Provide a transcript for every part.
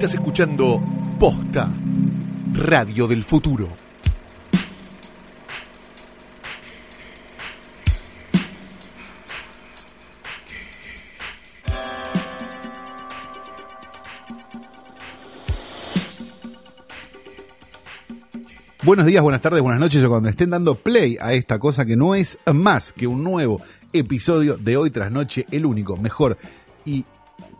Estás escuchando Posta, Radio del Futuro. Buenos días, buenas tardes, buenas noches, o cuando estén dando play a esta cosa que no es más que un nuevo episodio de Hoy tras Noche, el único, mejor y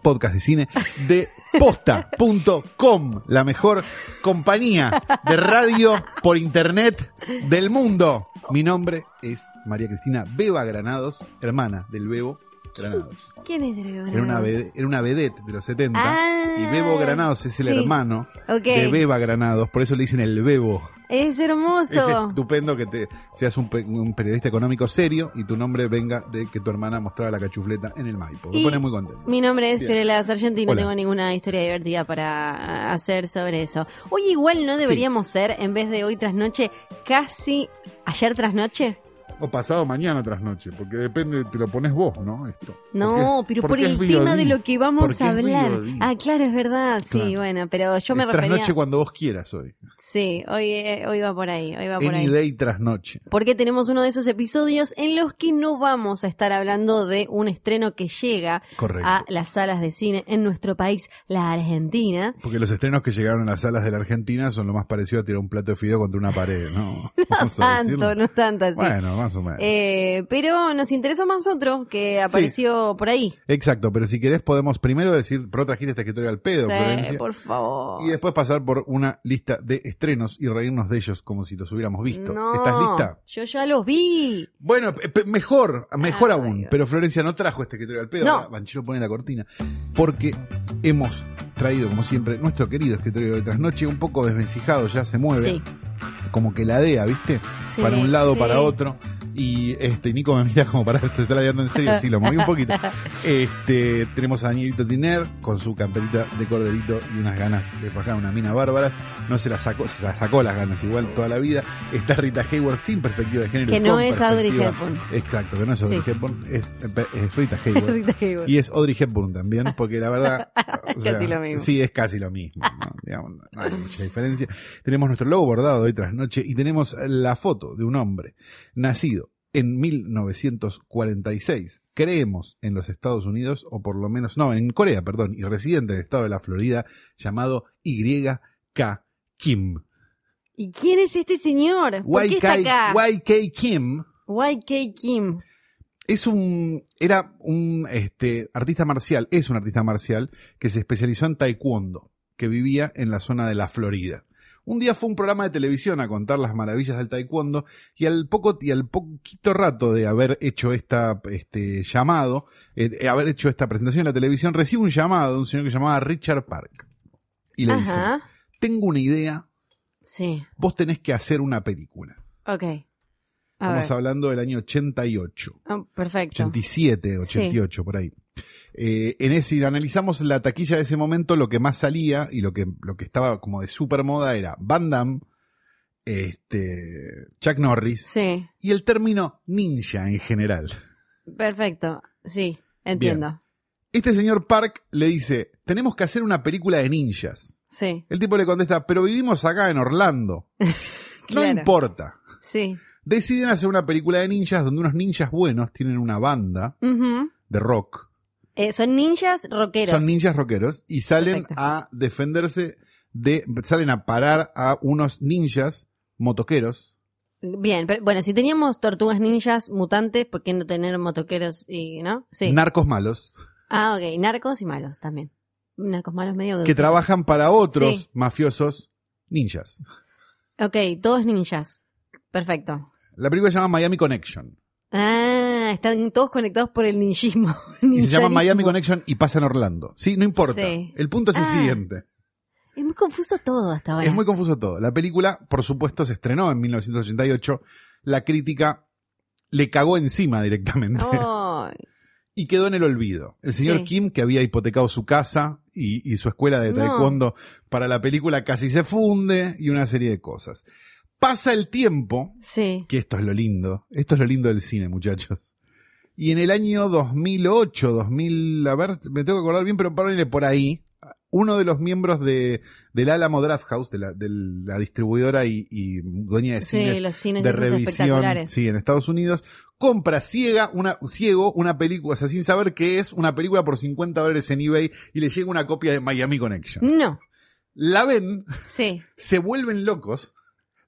podcast de cine de posta.com, la mejor compañía de radio por internet del mundo. Mi nombre es María Cristina Beba Granados, hermana del Bebo Granados. ¿Quién es el Bebo Era una, Granados? era una vedette de los 70 Ah, y Bebo Granados es el sí. hermano de Beba Granados, por eso le dicen el Bebo. Es hermoso. Es estupendo que te seas un, pe- un periodista económico serio y tu nombre venga de que tu hermana mostraba la cachufleta en el Maipo. Me pone muy contento. Mi nombre es. Fiorella Sargenti y no Hola. tengo ninguna historia divertida para hacer sobre eso. Hoy igual no deberíamos ser, en vez de hoy tras noche, casi ayer tras noche. O pasado mañana tras noche, porque depende, te lo pones vos, ¿no? Esto. No, es- pero por el tema de lo que vamos a hablar. Ah, claro, es verdad. Sí, Claro. bueno, pero yo me Es refería. trasnoche cuando vos quieras hoy. Sí, hoy, eh, hoy va por ahí, hoy va por Any ahí. day trasnoche. Porque tenemos uno de esos episodios en los que no vamos a estar hablando de un estreno que llega Correcto. a las salas de cine en nuestro país, la Argentina. Porque los estrenos que llegaron a las salas de la Argentina son lo más parecido a tirar un plato de fideo contra una pared, ¿no? A Tanto, no tanto así. Bueno, más o menos. Eh, pero nos interesa más otro que apareció por ahí. Exacto, pero si querés podemos primero decir, pero trajiste este escritorio al pedo, Sí, Florencia. por favor. Y después pasar por una lista de estrenos y reírnos de ellos como si los hubiéramos visto. No, ¿Estás lista? Yo ya los vi. Bueno, mejor, mejor aún. Dios. Pero Florencia no trajo este escritorio al pedo. No. Banchero pone la cortina. Porque hemos traído, como siempre, nuestro querido escritorio de trasnoche, un poco desvencijado, ya se mueve. Sí. Como que ladea, ¿viste? Sí, para un lado, sí. para otro. Y este Nico me mira como para te está ladeando en serio, sí, lo moví un poquito. Este, tenemos a Danielito Tiner con su camperita de corderito y unas ganas de fajar una mina bárbaras. No se la sacó, se la sacó las ganas igual toda la vida. Está Rita Hayward sin perspectiva de género. Que no es Audrey Hepburn. Exacto, que no es Audrey Sí. Hepburn, es, es Rita Hayward. Rita. Y es Audrey Hepburn también, porque la verdad. o Casi lo mismo. Sí, es casi lo mismo. ¿no? Digamos, no hay mucha diferencia. Tenemos nuestro logo bordado hoy tras noche y tenemos la foto de un hombre nacido en 1946. Creemos en los Estados Unidos, o por lo menos, no, en Corea, perdón, y residente en el estado de la Florida, llamado Y.K. Kim. ¿Y quién es este señor? ¿Por qué está acá? YK Kim YK Kim. es un era un este artista marcial, es un artista marcial que se especializó en taekwondo, que vivía en la zona de la Florida. Un día fue un programa de televisión a contar las maravillas del taekwondo y al poco y al poquito rato de haber hecho esta este llamado, eh, haber hecho esta presentación en la televisión, recibe un llamado de un señor que se llamaba Richard Park y le dice: Ajá. "Tengo una idea, Sí. vos tenés que hacer una película." Ok. A Estamos ver. hablando del año 88. Ah, perfecto. 87, 88, por ahí. Eh, en ese, analizamos la taquilla de ese momento, lo que más salía y lo que, lo que estaba como de super moda era Van Damme, este, Chuck Norris Sí. y el término ninja en general. Perfecto. Sí. Entiendo. Este señor Park le dice, tenemos que hacer una película de ninjas. Sí. El tipo le contesta, pero vivimos acá en Orlando. No importa. Sí. Deciden hacer una película de ninjas donde unos ninjas buenos tienen una banda de rock Eh, son ninjas rockeros. Son ninjas rockeros y salen Perfecto. a defenderse de, salen a parar a unos ninjas motoqueros. Bien, pero bueno, si teníamos tortugas ninjas mutantes, ¿por qué no tener motoqueros y, no? Sí. narcos malos, ah, ok. Narcos y malos también. Narcos malos medio que trabajan para otros Sí. mafiosos ninjas. Ok, todos ninjas. Perfecto. La película se llama Miami Connection. Ah, están todos conectados por el ninjismo. Y se llama Miami. Connection y pasa en Orlando. Sí, no importa. Sí. El punto es el Ah. siguiente. Es muy confuso todo hasta ahora. Es muy confuso todo. La película, por supuesto, se estrenó en 1988. La crítica le cagó encima directamente. Ay, y quedó en el olvido. El señor Sí. Kim, que había hipotecado su casa y, y su escuela de No. taekwondo para la película, casi se funde y una serie de cosas. Pasa el tiempo, sí. que esto es lo lindo, esto es lo lindo del cine, muchachos. Y en el año 2008, 2000, a ver, me tengo que acordar bien, pero párale por ahí, uno de los miembros de, del Alamo Draft House, de la, de la distribuidora y, y dueña de Sí, cines, los cines de revisión, sí, en Estados Unidos, compra ciega una, ciego una película, o sea, sin saber qué es, una película por 50 dólares en eBay y le llega una copia de Miami Connection. No, La ven, sí, se vuelven locos,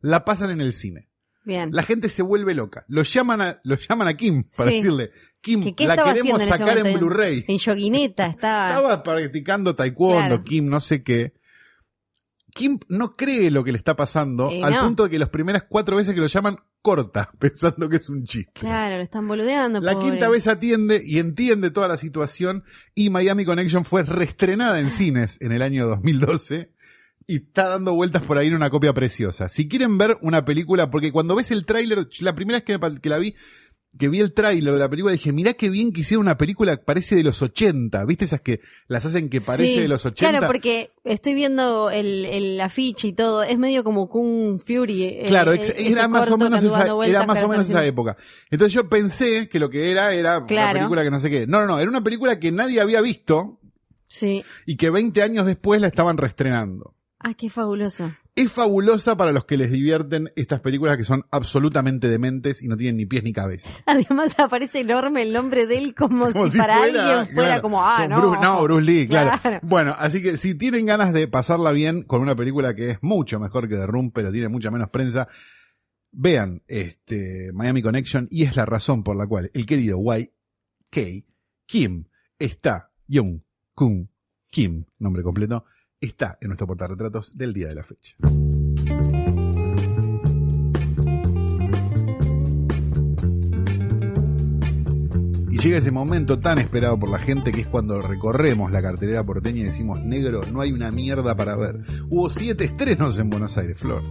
la pasan en el cine. Bien. La gente se vuelve loca. Lo llaman a, lo llaman a Kim para Sí. decirle, Kim, ¿Qué- qué la queremos en sacar en? Blu-ray. En yoguineta estaba. Estaba practicando taekwondo, Claro. Kim, no sé qué. Kim no cree lo que le está pasando, Eh, al no. punto de que las primeras cuatro veces que lo llaman, corta, pensando que es un chiste. Claro, lo están boludeando. La pobre. quinta vez atiende y entiende toda la situación y Miami Connection fue reestrenada en cines en el año 2012 y está dando vueltas por ahí en una copia preciosa. Si quieren ver una película, porque cuando ves el tráiler, la primera vez que, la vi, que vi el tráiler de la película, dije, mirá qué bien que hicieron una película que parece de los 80. ¿Viste esas que las hacen que parece Sí, de los 80? Claro, porque estoy viendo el, el afiche y todo. Es medio como Kung Fury. eh, Claro, eh, era más o menos esa, dando vueltas, era más que o menos ahora esa época. Entonces yo pensé que lo que era era una película que no sé qué. No, no, no, era una película que nadie había visto Sí. y que 20 años después la estaban reestrenando. Ah, qué fabuloso. Es fabulosa para los que les divierten estas películas que son absolutamente dementes y no tienen ni pies ni cabeza. Además aparece enorme el nombre de él como, Como si, para alguien fuera claro, como, ah, no. Bruce, no, Bruce Lee, claro. Claro. Bueno, así que si tienen ganas de pasarla bien con una película que es mucho mejor que The Room, pero tiene mucha menos prensa, vean este Miami Connection y es la razón por la cual el querido YK Kim está, Young Kun Kim, nombre completo, está en nuestro portarretratos del día de la fecha. Llega ese momento tan esperado por la gente que es cuando recorremos la cartelera porteña y decimos, negro, no hay una mierda para ver. Hubo siete estrenos en Buenos Aires, Flor.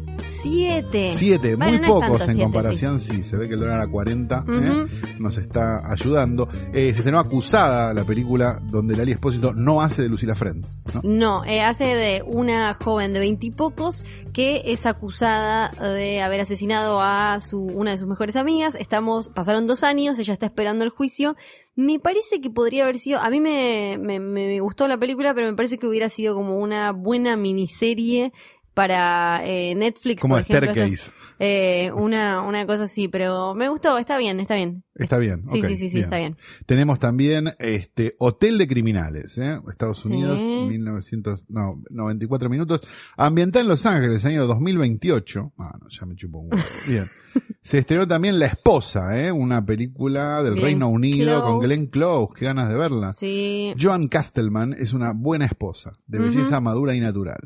Siete. Siete, Bueno, muy no pocos en siete, comparación, sí. se ve que el dólar a 40 ¿eh? Nos está ayudando. Eh, se estrenó Acusada, la película donde Lali Espósito no hace de Lucila Friend. ¿no? No, eh, hace de una joven de veintipocos que es acusada de haber asesinado a su una de sus mejores amigas. Estamos, pasaron dos años, ella está esperando el juicio. Me parece que podría haber sido, a mí me, me, me gustó la película, pero me parece que hubiera sido como una buena miniserie para eh, Netflix. Como por ejemplo, Staircase. estas- eh, una, una cosa así, pero me gustó, está bien, está bien. Está bien. Sí, ok, sí, sí, sí, está bien. Tenemos también este Hotel de Criminales, ¿eh? Estados Sí. Unidos, 1900, no, 94 minutos. Ambientada en Los Ángeles, año 2028. Ah, no, ya me chupo un huevo. Bien. Se estrenó también La Esposa, ¿eh? Una película del Glenn Reino Unido con. Glenn Close. Qué ganas de verla. Sí, Joan Castleman es una buena esposa, de belleza madura y natural.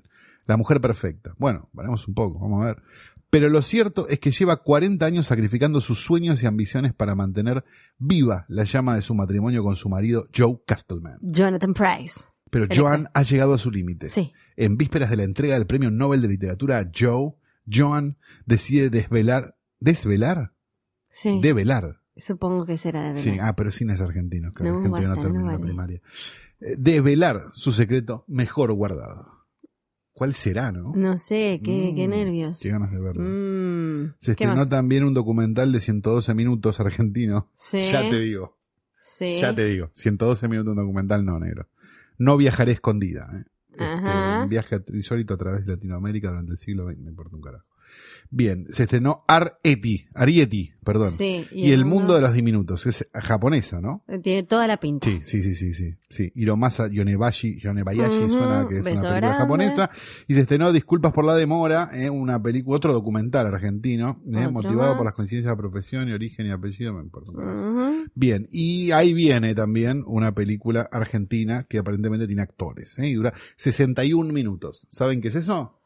La mujer perfecta. Bueno, paremos un poco, vamos a ver. Pero lo cierto es que lleva 40 años sacrificando sus sueños y ambiciones para mantener viva la llama de su matrimonio con su marido Joe Castleman. Jonathan Price. Pero Joan ha llegado a su límite. Sí. En vísperas de la entrega del Premio Nobel de Literatura a Joe, Joan decide desvelar, desvelar, Sí. develar. Supongo que será de verdad. Sí, ah, pero sin es argentino, No, que no basta, no terminó la primaria. Eh, Develar su secreto mejor guardado. ¿Cuál será, no? No sé, qué, qué Mm, nervios. Qué ganas de verlo. Mm, Se ¿qué estrenó más? también un documental de 112 minutos argentino. Sí, Ya te digo, sí. ya te digo. 112 minutos un documental, no, negro. No viajaré escondida. ¿eh? Este, Ajá. un viaje insólito a través de Latinoamérica durante el siglo XX, me importa un carajo. Bien, se estrenó Ar-Eti, Arieti, perdón. Sí, y, el mundo de los diminutos, es japonesa, ¿no? Tiene toda la pinta. Sí, sí, sí, sí, sí. sí. Hiromasa Yonebashi, Yonebayashi Ujú, suena que es una película grande. japonesa. Y se estrenó Disculpas por la demora, eh, una película, otro documental argentino, eh, motivado más. por las coincidencias de profesión y origen y apellido, me importa. Bien, y ahí viene también una película argentina que aparentemente tiene actores, eh, y dura 61 minutos. ¿Saben qué es eso?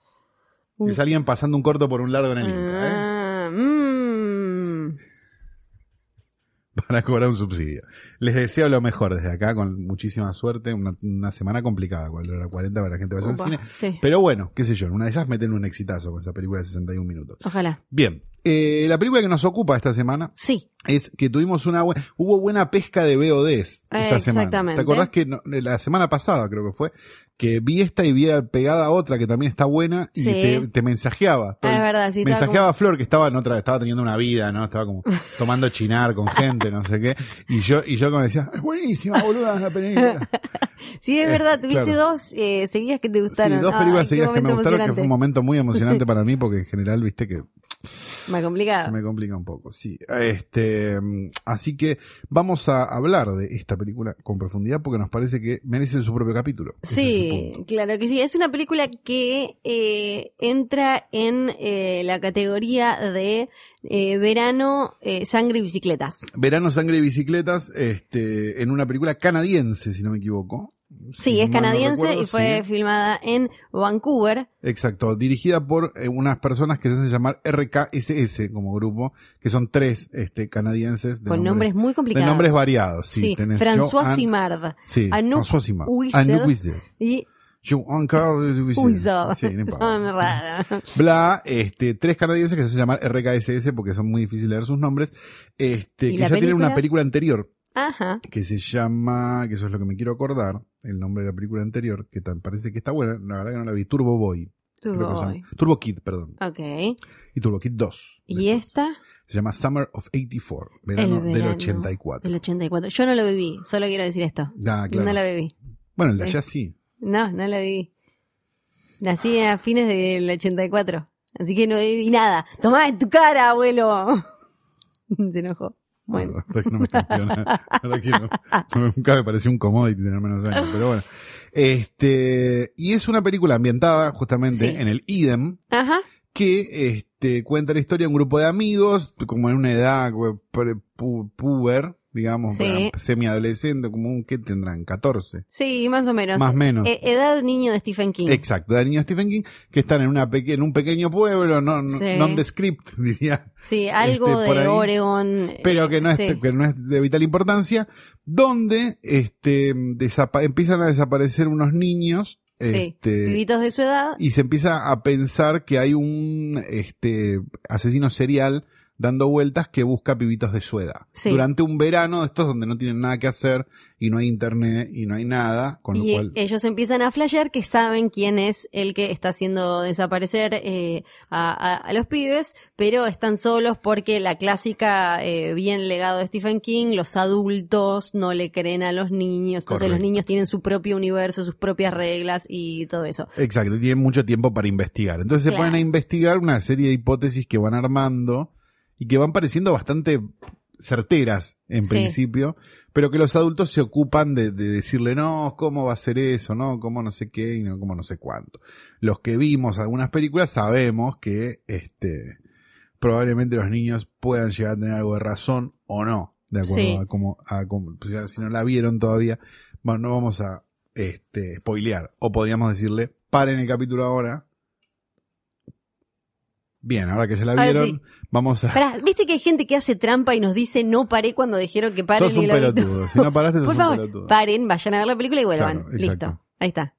Uh. Es alguien pasando un corto por un largo en el Inca, ¿eh? Ah, mm. para cobrar un subsidio. Les deseo lo mejor desde acá, con muchísima suerte. Una, una semana complicada, con hora 40 para la gente vaya al Upa, cine. sí. Pero bueno, qué sé yo, en una de esas meten un exitazo con esa película de 61 minutos. Ojalá. Bien, eh, la película que nos ocupa esta semana Sí, es que tuvimos una buena, hubo buena pesca de VODs esta Eh, semana. exactamente. ¿Te acordás que no- la semana pasada creo que fue? Que vi esta y vi pegada a otra que también está buena y Sí. te, te mensajeaba. Es verdad, sí, mensajeaba a Flor que estaba en otra, estaba teniendo una vida, ¿no? Estaba como tomando chinar con gente, no sé qué. Y yo, y yo como decía, es buenísima, boluda, la película. Sí, es Eh, verdad, tuviste claro. dos eh, seguidas que te Sí, gustaron. dos Ay, películas seguidas que me gustaron, que fue un momento muy emocionante para mí, porque en general, viste que Más complicado. se me complica un poco. Sí. Este, mm, así que vamos a hablar de esta película con profundidad, porque nos parece que merece su propio capítulo. Es Sí, claro que sí. Es una película que eh, entra en eh, la categoría de eh, verano, eh, sangre y bicicletas. Verano, sangre y bicicletas, este, en una película canadiense, si no me equivoco. Sí, Si es mal no canadiense recuerdo, y fue sí. filmada en Vancouver. Exacto, dirigida por eh, unas personas que se hacen llamar RKSS como grupo, que son tres este, canadienses. De Con nombres muy de complicados. nombres variados. Sí, Sí, tenés François Simard. Sí, Anouk François. Anouk Wiesel. Y Wiesel. Uiso. Sí, no. Son raras. Bla, este, tres canadienses que se hacen llamar RKSS porque son muy difíciles de leer sus nombres, este, ¿Y que ya tienen una película? película anterior Ajá. que se llama, que eso es lo que me quiero acordar, el nombre de la película anterior, que tan, parece que está buena, la verdad que no la vi, Turbo Boy. Boy. Turbo Kid, perdón. Ok. Y Turbo Kid 2. ¿Y después. esta? Se llama Summer of 84, verano, El del verano 84. Del 84. Yo no lo viví, solo quiero decir esto. Ah, claro. No la viví. Bueno, el de allá sí. No, no la viví. Nací a fines del 84. Así que no viví nada. Tomá en tu cara, abuelo. Se enojó. Bueno. Que no me verdad que no- nunca me pareció un commodity tener menos años, pero bueno. Este, y es una película ambientada justamente Sí. en el idem, Ajá. que este, cuenta la historia de un grupo de amigos, como en una edad pre- pu- puber, digamos, Sí. semiadolescente, como un, ¿qué tendrán? 14. Sí, más o menos. Más o menos. E- edad niño de Stephen King. Exacto, de niño Stephen King, que están en, una peque- en un pequeño pueblo, no, no, Sí. nondescript, diría, sí, algo este, de. Oregon. pero que no, es, Sí. que no es de vital importancia, donde este, empiezan a desaparecer unos niños, Sí, este, pibitos de su edad. y se empieza a pensar que hay un este, asesino serial dando vueltas que busca pibitos de su edad. Sí. Durante un verano, estos donde no tienen nada que hacer y no hay internet y no hay nada, con lo Y cual... ellos empiezan a flashear que saben quién es el que está haciendo desaparecer eh, a, a- a los pibes, pero están solos porque la clásica eh, bien legado de Stephen King, los adultos no le creen a los niños, entonces los niños tienen su propio universo, sus propias reglas y todo eso. Exacto, tienen mucho tiempo para investigar. Entonces se ponen a investigar una serie de hipótesis que van armando y que van pareciendo bastante certeras en Sí. principio, pero que los adultos se ocupan de, de decirle, no, ¿cómo va a ser eso? No, ¿cómo no sé qué? Y no, ¿cómo no sé cuánto? Los que vimos algunas películas sabemos que, este, probablemente los niños puedan llegar a tener algo de razón o no, de acuerdo Sí. a cómo, a cómo, si no la vieron todavía, bueno, no vamos a, este, spoilear, o podríamos decirle, paren el capítulo ahora. Bien, ahora que ya la vieron, sí. vamos a... Pará, ¿viste que hay gente que hace trampa y nos dice no paré cuando dijeron que paren Sos un pelotudo. Si no paraste, sos Por un favor, pelotudo. paren, vayan a ver la película y vuelvan. Claro. Listo, ahí está.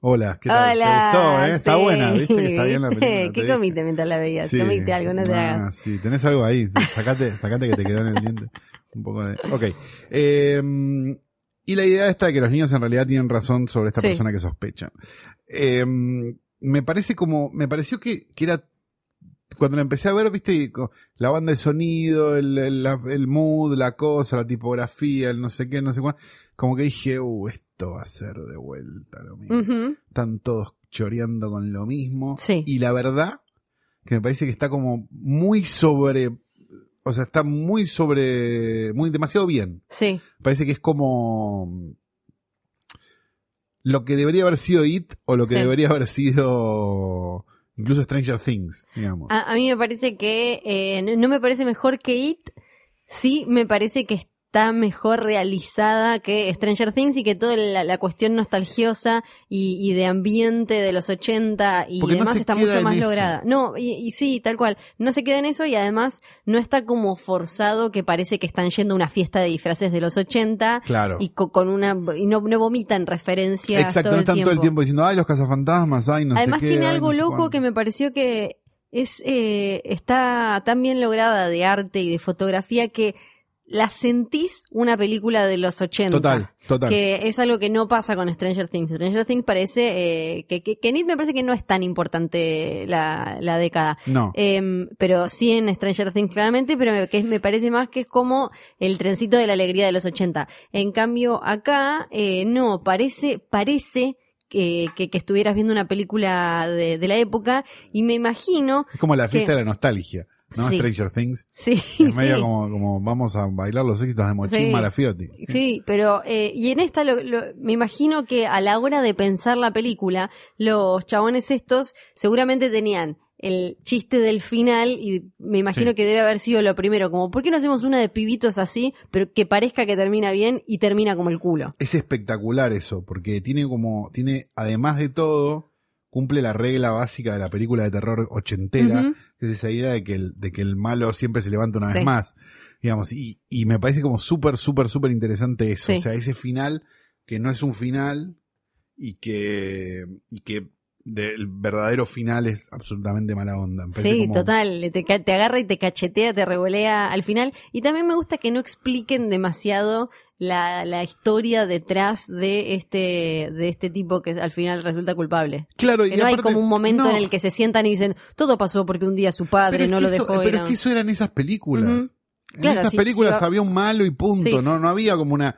Hola, ¿qué tal? Hola. ¿Te gustó, eh? Está buena, ¿viste? Que está bien la película. ¿Qué comiste mientras la veías? Sí. Comiste algo, no te Ah, hagas. Sí, tenés algo ahí. Sacate, sacate que te quedó en el diente. Un poco de. Ok. Eh, y la idea está de que los niños en realidad tienen razón sobre esta persona que sospechan. Eh, me parece como. Me pareció que, que era. Cuando la empecé a ver, viste, la banda de sonido, el, el, mood, la cosa, la tipografía, el no sé qué, no sé cuál. Como que dije, uh, esto va a ser de vuelta lo mismo están todos choreando con lo mismo. Sí. Y la verdad, que me parece que está como muy sobre, o sea, está muy sobre, muy demasiado bien. Sí, Parece que es como lo que debería haber sido It o lo que Sí. debería haber sido incluso Stranger Things, digamos. a, a mí me parece que eh, no, me parece mejor que It, sí me parece que está mejor realizada que Stranger Things y que toda la, la cuestión nostalgiosa y, y de ambiente de los 80 y Porque demás está mucho más eso. lograda. No, y, y sí, tal cual. No se queda en eso y además no está como forzado que parece que están yendo a una fiesta de disfraces de los 80 Claro. y co- con una y no, no vomitan referencias Exacto, todo no están todo el tiempo diciendo, ay, los cazafantasmas, ay, no Además sé qué. tiene ay, algo no loco cuánto". que me pareció que es eh, está tan bien lograda de arte y de fotografía que la sentís una película de los 80. Total, total. Que es algo que no pasa con Stranger Things. Stranger Things parece eh, que, que, que me parece que no es tan importante la, la década. No. Em, pero sí en Stranger Things claramente, pero me, que me parece más que es como el trencito de la alegría de los 80. En cambio, acá, eh, no, parece, parece que, que, que estuvieras viendo una película de, de la época y me imagino, Es como la fiesta que- de la nostalgia, ¿no? Sí. Stranger Things. sí, Es medio sí. como, como vamos a bailar los éxitos de Mochín Sí. Marafiotti. Sí, pero eh, y en esta lo- lo- me imagino que a la hora de pensar la película, los chabones estos seguramente tenían el chiste del final y me imagino que debe haber sido lo primero, como ¿por qué no hacemos una de pibitos así, pero que parezca que termina bien y termina como el culo? Es espectacular eso, porque tiene como, tiene, además de todo, cumple la regla básica de la película de terror ochentera, que es esa idea de que el, de que el malo siempre se levanta una Sí. vez más. Digamos, y, y me parece como súper, súper, súper interesante eso. Sí. O sea, ese final que no es un final y que, y que del verdadero final es absolutamente mala onda. Sí, como- total, te, te agarra y te cachetea, te revolea al final. Y también me gusta que no expliquen demasiado la, la historia detrás de este, de este tipo que al final resulta culpable. Claro, y no hay como un momento no, en el que se sientan y dicen, todo pasó porque un día su padre no lo eso- dejó. Pero es que eso eran esas películas. Ujú. En Claro, esas sí, películas sí, había un malo y punto, Sí. no, no había como una,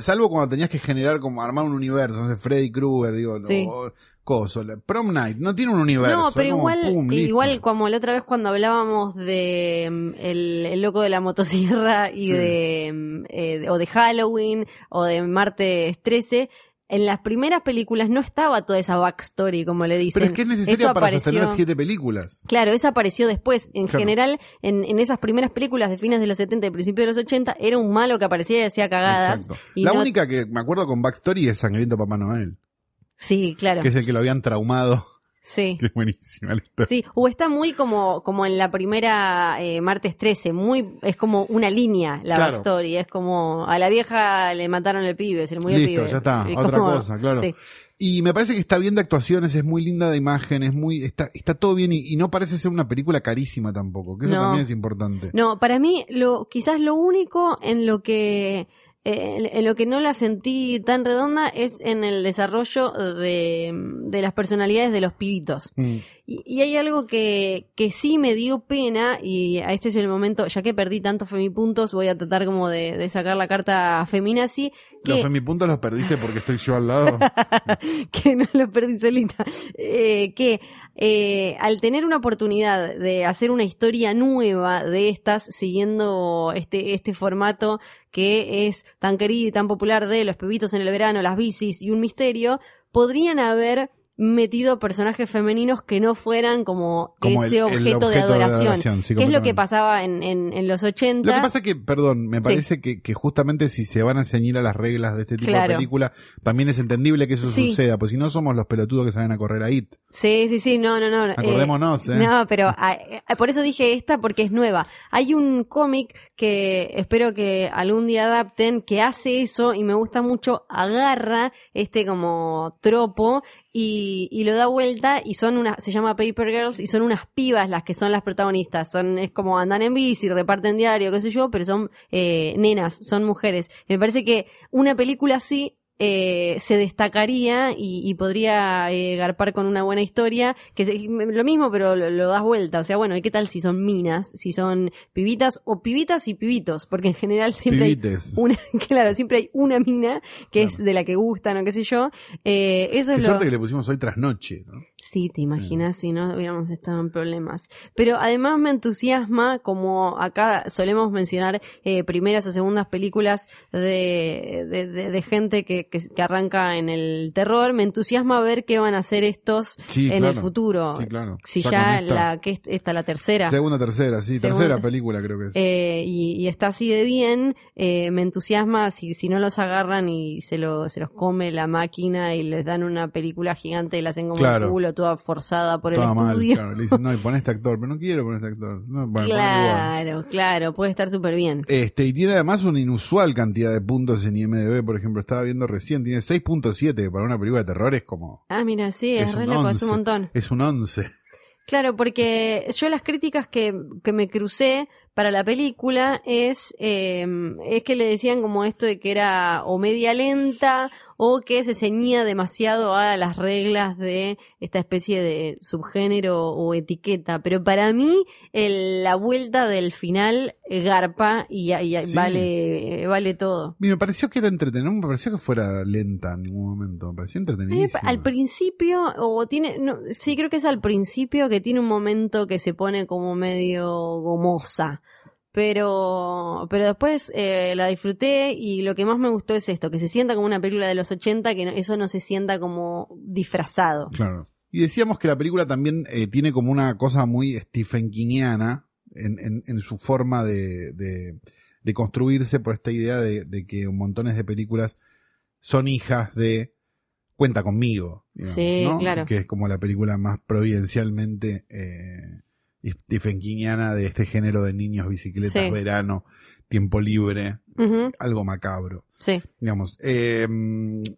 salvo cuando tenías que generar como armar un universo, no sé, Freddy Krueger, digo, Sí. o coso, Prom Night, no tiene un universo. No, pero es como, igual, pum, igual como la otra vez cuando hablábamos de mm, el, el loco de la motosierra y Sí. de, mm, eh, o de Halloween o de Martes 13, en las primeras películas no estaba toda esa backstory como le dicen. Pero es que es necesario Eso para apareció- sostener siete películas. Claro, esa apareció después. En Claro. general, en, en esas primeras películas de fines de los 70 y principios de los 80, era un malo que aparecía y hacía cagadas. Exacto. Y La no- única que me acuerdo con backstory es Sangriento Papá Noel, Sí, claro. que es el que lo habían traumado, Sí. que es buenísima la historia. Sí, o está muy como, como en la primera eh, martes 13, muy, es como una línea la Claro. backstory, es como a la vieja le mataron el pibe, se le murió Listo, el pibe. ya está, Y otra como- cosa, claro. Sí. Y me parece que está bien de actuaciones, es muy linda de imagen, es muy, está, está todo bien y, y no parece ser una película carísima tampoco, que eso No. también es importante. No, para mí, lo, quizás lo único en lo que, eh, en, lo que no la sentí tan redonda es en el desarrollo de, de las personalidades de los pibitos. Mm. Y, y hay algo que, que sí me dio pena, y a este es el momento, ya que perdí tantos femipuntos, voy a tratar como de, de sacar la carta feminazi, Los que, femipuntos los perdiste porque estoy yo al lado. que no lo perdí solita, eh, que eh, al tener una oportunidad de hacer una historia nueva de estas, siguiendo este, este formato que es tan querido y tan popular de los pebitos en el verano, las bicis y un misterio, podrían haber metido personajes femeninos que no fueran como, Como ese el- el objeto, de de adoración, sí, que es lo que pasaba en, en, en los 80. Lo que pasa es que, perdón, me parece que, que justamente si se van a ceñir a las reglas de este tipo Claro. de película, también es entendible que eso Sí. suceda, pues si no somos los pelotudos que salen a correr a IT. Sí, sí, sí, no, no, no. eh, Acordémonos, ¿eh? No, pero ah, eh, por eso dije esta porque es nueva. Hay un cómic que espero que algún día adapten que hace eso y me gusta mucho, agarra este como tropo y, y lo da vuelta y son unas, se llama Paper Girls y son unas pibas las que son las protagonistas. Son, es como andan en bici, reparten diario, qué sé yo, pero son eh, nenas, son mujeres. Me parece que una película así eh, se destacaría y, y podría eh, garpar con una buena historia, que es lo mismo, pero lo, lo das vuelta. O sea, bueno, ¿y qué tal si son minas? Si son pibitas o pibitas y pibitos, porque en general siempre Pibites. hay una, claro, siempre hay una mina que Claro. es de la que gustan o qué sé yo. Eh, eso Qué es lo... suerte que le pusimos hoy trasnoche, ¿no? Sí, te imaginas si no hubiéramos estado en problemas. Pero además me entusiasma, como acá solemos mencionar eh, primeras o segundas películas de, de, de- de gente que, que, que arranca en el terror, me entusiasma ver qué van a hacer estos Sí, en claro. el futuro. Sí, claro. Si Ya ya con esta- la que es esta la tercera. Segunda, tercera, sí, Segunda. tercera película creo que es. eh, y, y está así de bien, eh, me entusiasma si, si no los agarran y se, lo, se los come la máquina y les dan una película gigante y la hacen como Claro. el culo, toda forzada por el mal, estudio. claro. Le dicen, no, y pon este actor, pero no quiero poner este actor. No, bueno. Claro, claro, puede estar súper bien. Este, y tiene además una inusual cantidad de puntos en IMDB, por ejemplo, estaba viendo recién, tiene 6.7 para una película de terror, es como... Ah, mira, sí, es, re un loco, es 11, un montón. Es un 11. Claro, porque yo las críticas que, que me crucé para la película es, eh, es que le decían como esto de que era o media lenta o que se ceñía demasiado a las reglas de esta especie de subgénero o etiqueta. Pero para mí el- la vuelta del final eh, garpa y, y- y Sí. vale, vale todo. Y me pareció que era entretenido, no me pareció que fuera lenta en ningún momento, me pareció Eh, entretenidísima. Al principio, o tiene, no, sí creo que es al principio que tiene un momento que se pone como medio gomosa. Pero, pero después eh, la disfruté y lo que más me gustó es esto, que se sienta como una película de los 80, que no- eso no se sienta como disfrazado. Claro. Y decíamos que la película también eh, tiene como una cosa muy Stephen Kingiana en, en, en su forma de, de, de construirse por esta idea de, de que montones de películas son hijas de Cuenta conmigo. digamos, Sí, ¿no? claro. Que es como la película más providencialmente eh, Stephen Kingiana de este género de niños, bicicletas, Sí. verano, tiempo libre, algo macabro sí, digamos. Eh,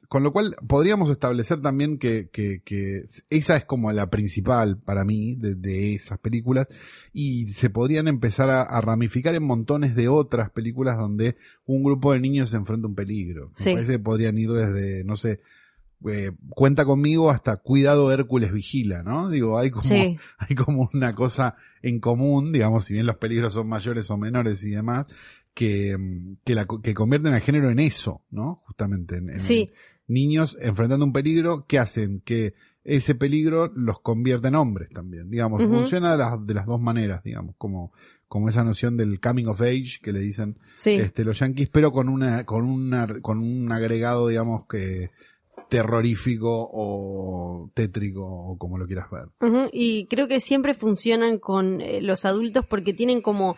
con lo cual podríamos establecer también que, que, que esa es como la principal para mí de, de esas películas y se podrían empezar a, a ramificar en montones de otras películas donde un grupo de niños se enfrenta a un peligro. Me Sí. parece que podrían ir desde, no sé, eh, cuenta conmigo hasta cuidado Hércules vigila, ¿no? Digo, hay como, sí, hay como una cosa en común, digamos, si bien los peligros son mayores o menores y demás, que, mm, que, la, que convierten al género en eso, ¿no? Justamente en, en sí, niños enfrentando un peligro que hacen que ese peligro los convierta en hombres también, digamos, funciona de las, de las dos maneras, digamos, como, como esa noción del coming of age que le dicen sí. este, los yankees, pero con una, con una, con un agregado, digamos, que terrorífico o tétrico o como lo quieras ver. Y creo que siempre funcionan con eh, los adultos porque tienen como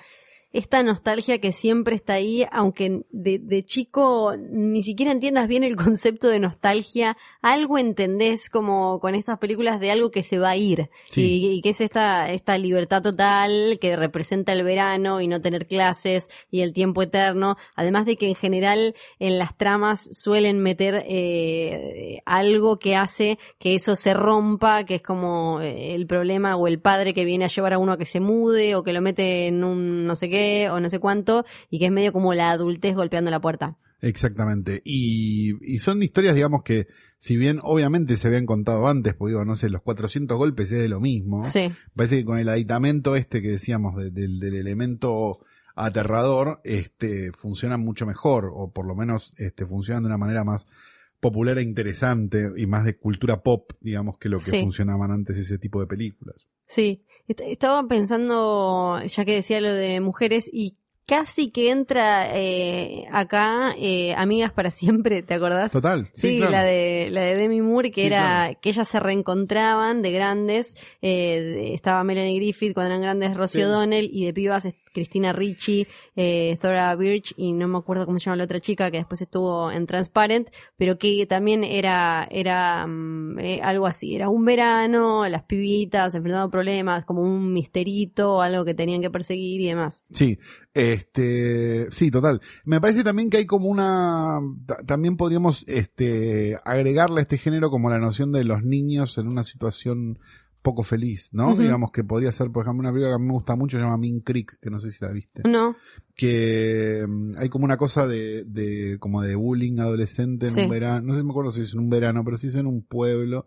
esta nostalgia que siempre está ahí, aunque de, de chico ni siquiera entiendas bien el concepto de nostalgia, algo entendés como con estas películas de algo que se va a ir Sí. y, y que es esta, esta libertad total que representa el verano y no tener clases y el tiempo eterno, además de que en general en las tramas suelen meter eh, algo que hace que eso se rompa, que es como eh, el problema o el padre que viene a llevar a uno a que se mude o que lo mete en un no sé qué o no sé cuánto y que es medio como la adultez golpeando la puerta. Exactamente. Y, y son historias, digamos, que si bien obviamente se habían contado antes, porque digo, no sé, los 400 golpes es de lo mismo. Sí, Parece que con el aditamento este que decíamos de- del, del elemento aterrador, este, funcionan mucho mejor, o por lo menos este, funcionan de una manera más popular e interesante y más de cultura pop, digamos, que lo que Sí. funcionaban antes ese tipo de películas. sí. Est- Estaba pensando, ya que decía lo de mujeres, y casi que entra eh, acá eh, Amigas para Siempre, ¿te acordás? Total, sí, Sí, claro. la de la de Demi Moore, que Sí, era claro. que ellas se reencontraban de grandes. eh, estaba Melanie Griffith cuando eran grandes, Rosie Sí. O'Donnell, y de pibas Cristina Ricci, eh, Thora Birch, y no me acuerdo cómo se llama la otra chica que después estuvo en Transparent, pero que también era era mm, eh, algo así. Era un verano, las pibitas enfrentando problemas, como un misterito, algo que tenían que perseguir y demás. Sí, este, sí, total. Me parece también que hay como una, ta- también podríamos, este, agregarle a este género como la noción de los niños en una situación poco feliz, ¿no? Digamos que podría ser, por ejemplo, una película que a mí me gusta mucho, se llama Mean Creek, que no sé si la viste. No, Que mm, hay como una cosa de, de, como de bullying adolescente en Sí. un verano, no sé, me acuerdo si es en un verano, pero sí es en un pueblo,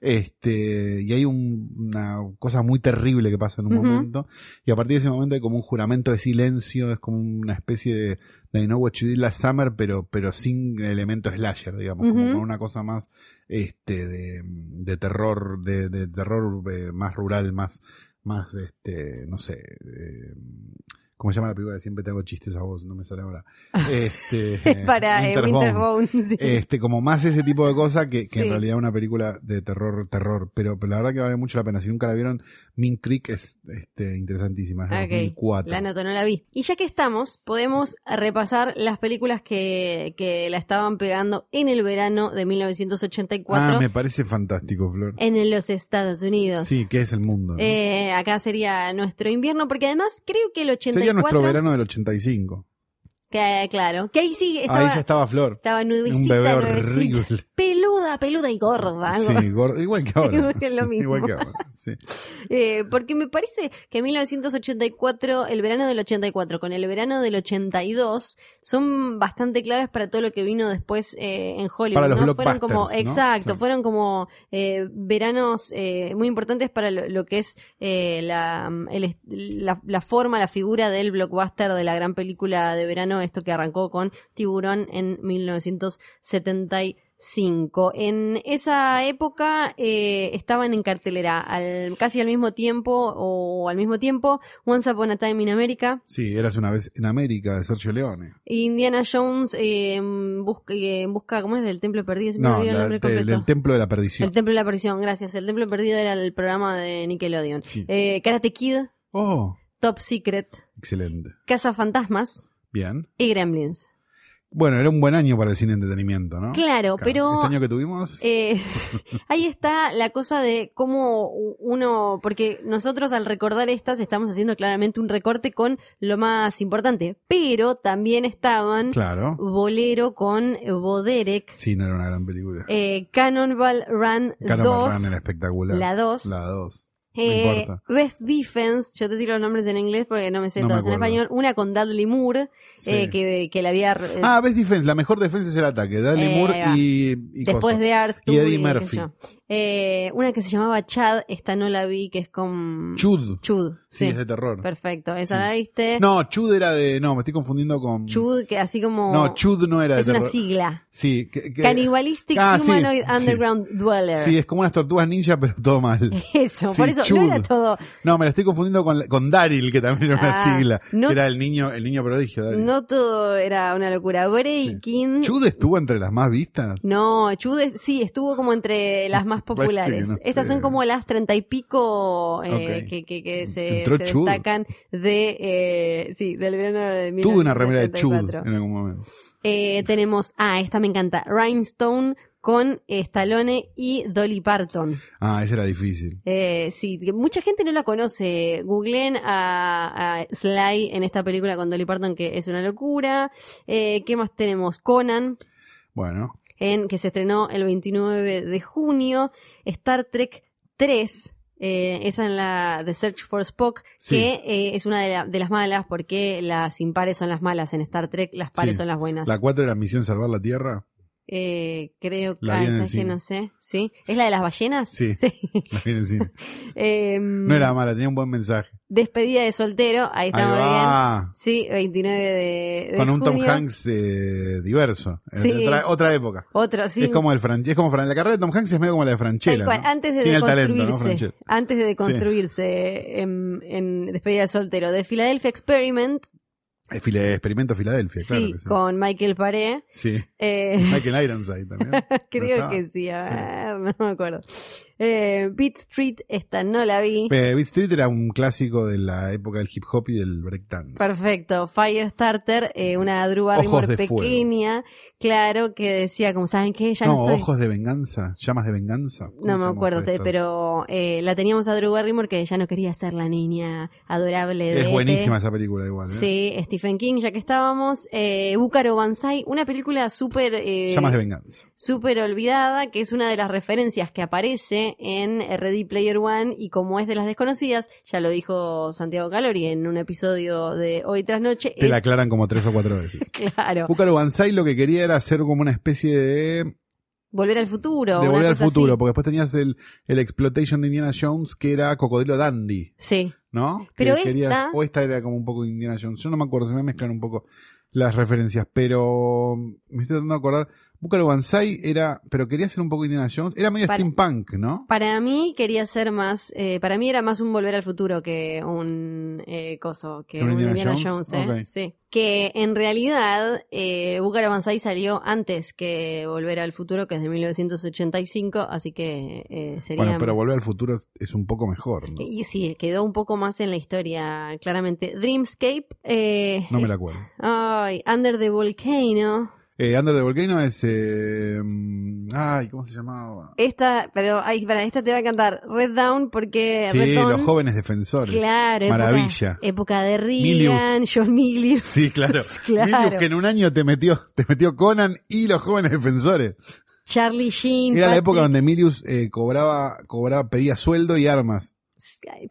este, y hay un- una cosa muy terrible que pasa en un momento, y a partir de ese momento hay como un juramento de silencio, es como una especie de, de I know what you did last summer, pero, pero sin elemento slasher, digamos, como con una cosa más, este, de, de terror, de, de terror eh, más rural, más, más, este, no sé, eh, ¿cómo se llama la película? Siempre te hago chistes a vos, no me sale ahora. Este, para eh, Winter's Bone. Winter's Bone, sí. Este, como más ese tipo de cosas que, que en realidad una película de terror, terror. Pero, pero la verdad que vale mucho la pena. Si nunca la vieron, Mean Creek es este, interesantísima. Es de Ok, 2004. La anoto, no la vi. Y ya que estamos, podemos repasar las películas que, que la estaban pegando en el verano de 1984 ah, me parece fantástico, Flor. en los Estados Unidos. Sí, que es el mundo. ¿no? Eh, acá sería nuestro invierno, porque además creo que el 84... Sería nuestro verano del 85. Que, claro, que ahí sí estaba, Ahí ya estaba Flor. estaba nuevecita, Un bebé horrible. Peluda, peluda y gorda. Sí, gordo, igual que ahora. Igual que lo mismo. Igual que ahora, sí. Eh, porque me parece que 1984, el verano del 84 con el verano del 82 son bastante claves para todo lo que vino después eh, en Hollywood. Para los ¿no? Fueron como, exacto, Claro. fueron como eh, veranos eh, muy importantes para lo, lo que es la, el la, la forma, la figura del blockbuster de la gran película de verano, esto que arrancó con Tiburón en 1975. En esa época eh, estaban en cartelera al, casi al mismo tiempo o al mismo tiempo Once Upon a Time in America, Sí, eras una vez en América de Sergio Leone. Indiana Jones eh, en busca, eh, busca, ¿cómo es? Del Templo Perdido, me No, el la- del, completo. del Templo de la Perdición. El Templo de la Perdición, gracias. El Templo Perdido era el programa de Nickelodeon. Sí. Eh, Karate Kid, Oh, Top Secret, excelente. Casa Fantasmas Bien. y Gremlins. Bueno, era un buen año para el cine entretenimiento, ¿no? Claro, pero Este año que tuvimos. eh, ahí está la cosa de cómo uno, porque nosotros al recordar estas estamos haciendo claramente un recorte con lo más importante, pero también estaban claro. Bolero con Boderek, Sí, no era una gran película. eh, Cannonball Run Cannonball 2, Run era espectacular. la 2, La 2. Eh. Best Defense, yo te tiro los nombres en inglés porque no me sé No me en español. Una con Dudley Moore, Sí. eh, que, que la había. eh, Ah, Best Defense. La mejor defensa es el ataque. Dudley Eh, Moore y, y después de Arthur. Y Eddie Murphy. Eh, una que se llamaba Chad, esta no la vi, que es con. Chud. Chud. Sí, Sí, es de terror. perfecto. Esa Sí. la viste. No, Chud era de. No, me estoy confundiendo con. Chud, que así como. No, Chud no era de es una sigla. Sí. que- que- Cannibalistic Ah, Humanoid sí. Underground Dweller. Sí, es como unas tortugas ninja, pero todo mal. Eso, por eso Chud. no era todo. No, me la estoy confundiendo con, con Daryl, que también era una Ah, sigla. no- era el niño, el niño prodigio, Daryl. No todo era una locura. Breaking. Chud estuvo entre las más vistas. No, Chude sí, estuvo como entre las más Populares. no Estas sé. son como las treinta y pico eh, que, que, que se, destacan de, eh, sí, del verano de Tuve una remera de Chud 1984. en algún momento. Eh, tenemos, ah, esta me encanta, Rhinestone con Stallone y Dolly Parton. Ah, ese era difícil. Eh, sí, mucha gente no la conoce. Googleen a, a Sly en esta película con Dolly Parton, que es una locura. Eh, ¿Qué más tenemos? Conan, Bueno, en, que se estrenó el 29 de junio. Star Trek 3, eh, esa en la The Search for Spock, Sí. que eh, es una de, la- de las malas, porque las impares son las malas en Star Trek, las pares Sí. son las buenas. la 4 era Misión Salvar la Tierra. Eh, creo que, ah, en el ¿sabes que no sé? ¿Sí? ¿Es la de las ballenas? Sí. La vi en el cine. Em, No era mala, tenía un buen mensaje. Despedida de soltero, ahí estamos bien. Sí, 29 de, de Con un Tom junio. Hanks eh, diverso. Eh, Sí. Otra, otra época. Otro, sí. Es como el Fran, es como Fran, la carrera de Tom Hanks es medio como la de Franchella. Cual, ¿no? antes de Sin el talento, ¿no, antes de deconstruirse en, en Despedida de soltero, de Philadelphia Experiment, Experimento Filadelfia, claro sí, que sí. con Michael Paré, Sí. eh, Michael Ironside también. creo que sí, a Sí. ver, no me acuerdo. Eh, Beat Street, esta no la vi. Eh, Beat Street era un clásico de la época del hip hop y del breakdance. Perfecto, Firestarter, eh, una Drew Barrymore fuego. pequeña, claro, que decía, como saben que ya no, no, soy ojos de venganza, llamas de venganza. ¿Cómo No me acuerdo, pero eh, la teníamos a Drew Barrymore que ya no quería ser la niña adorable de Es ET. buenísima esa película igual. ¿eh? Sí, Stephen King, ya que estábamos. Eh, Búcaro Banzai, una película súper eh, Llamas de venganza. súper olvidada, que es una de las referencias que aparece en Ready Player One y como es de las desconocidas, ya lo dijo Santiago Calori en un episodio de Hoy tras Noche, Te la aclaran como tres o cuatro veces. claro, Búcaro Banzai lo que quería era hacer como una especie de, volver al futuro. de volver al futuro, así. porque después tenías el, el Exploitation de Indiana Jones que era Cocodrilo Dandy, Sí, ¿no? Pero Que querías- esta- o esta era como un poco Indiana Jones. Yo no me acuerdo, se me mezclan un poco las referencias, pero me estoy tratando de acordar. Búcaro Banzai era, pero quería ser un poco Indiana Jones. Era medio Para- steampunk, ¿no? Para mí quería ser más, eh, para mí era más un volver al futuro que un eh, coso, que ¿Que un Indiana Indiana, Jones? Jones, ¿eh? Sí. Que en realidad eh, Búcaro Banzai salió antes que Volver al Futuro, que es de 1985, así que eh, sería... Bueno, pero volver al futuro es- es un poco mejor, ¿no? Y sí, quedó un poco más en la historia, claramente. Dreamscape, eh, No me la acuerdo. ay, Under the Volcano, Eh, Under the Volcano es. eh, mm, ay, ¿cómo se llamaba? Esta, pero ay, para esta te va a encantar Red Down porque Sí, Red Dawn, los jóvenes defensores. claro, Maravilla. Época, de Reagan, John Milius. Sí, claro. Claro. Milius que en un año te metió, te metió Conan y los jóvenes defensores. Charlie Sheen. Era la época donde Milius eh, cobraba, cobraba, pedía sueldo y armas.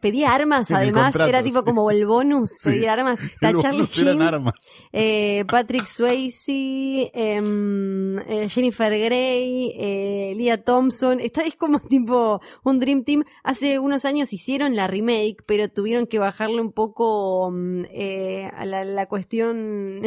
Pedía armas, además, era tipo como el bonus, Sí. pedir armas. Está Charlie Sheen, armas. eh, Patrick Swayze, em, eh, Jennifer Grey, eh, Leah Thompson. Está, es como tipo un Dream Team. Hace unos años hicieron la remake, pero tuvieron que bajarle un poco mm, eh, a la, la cuestión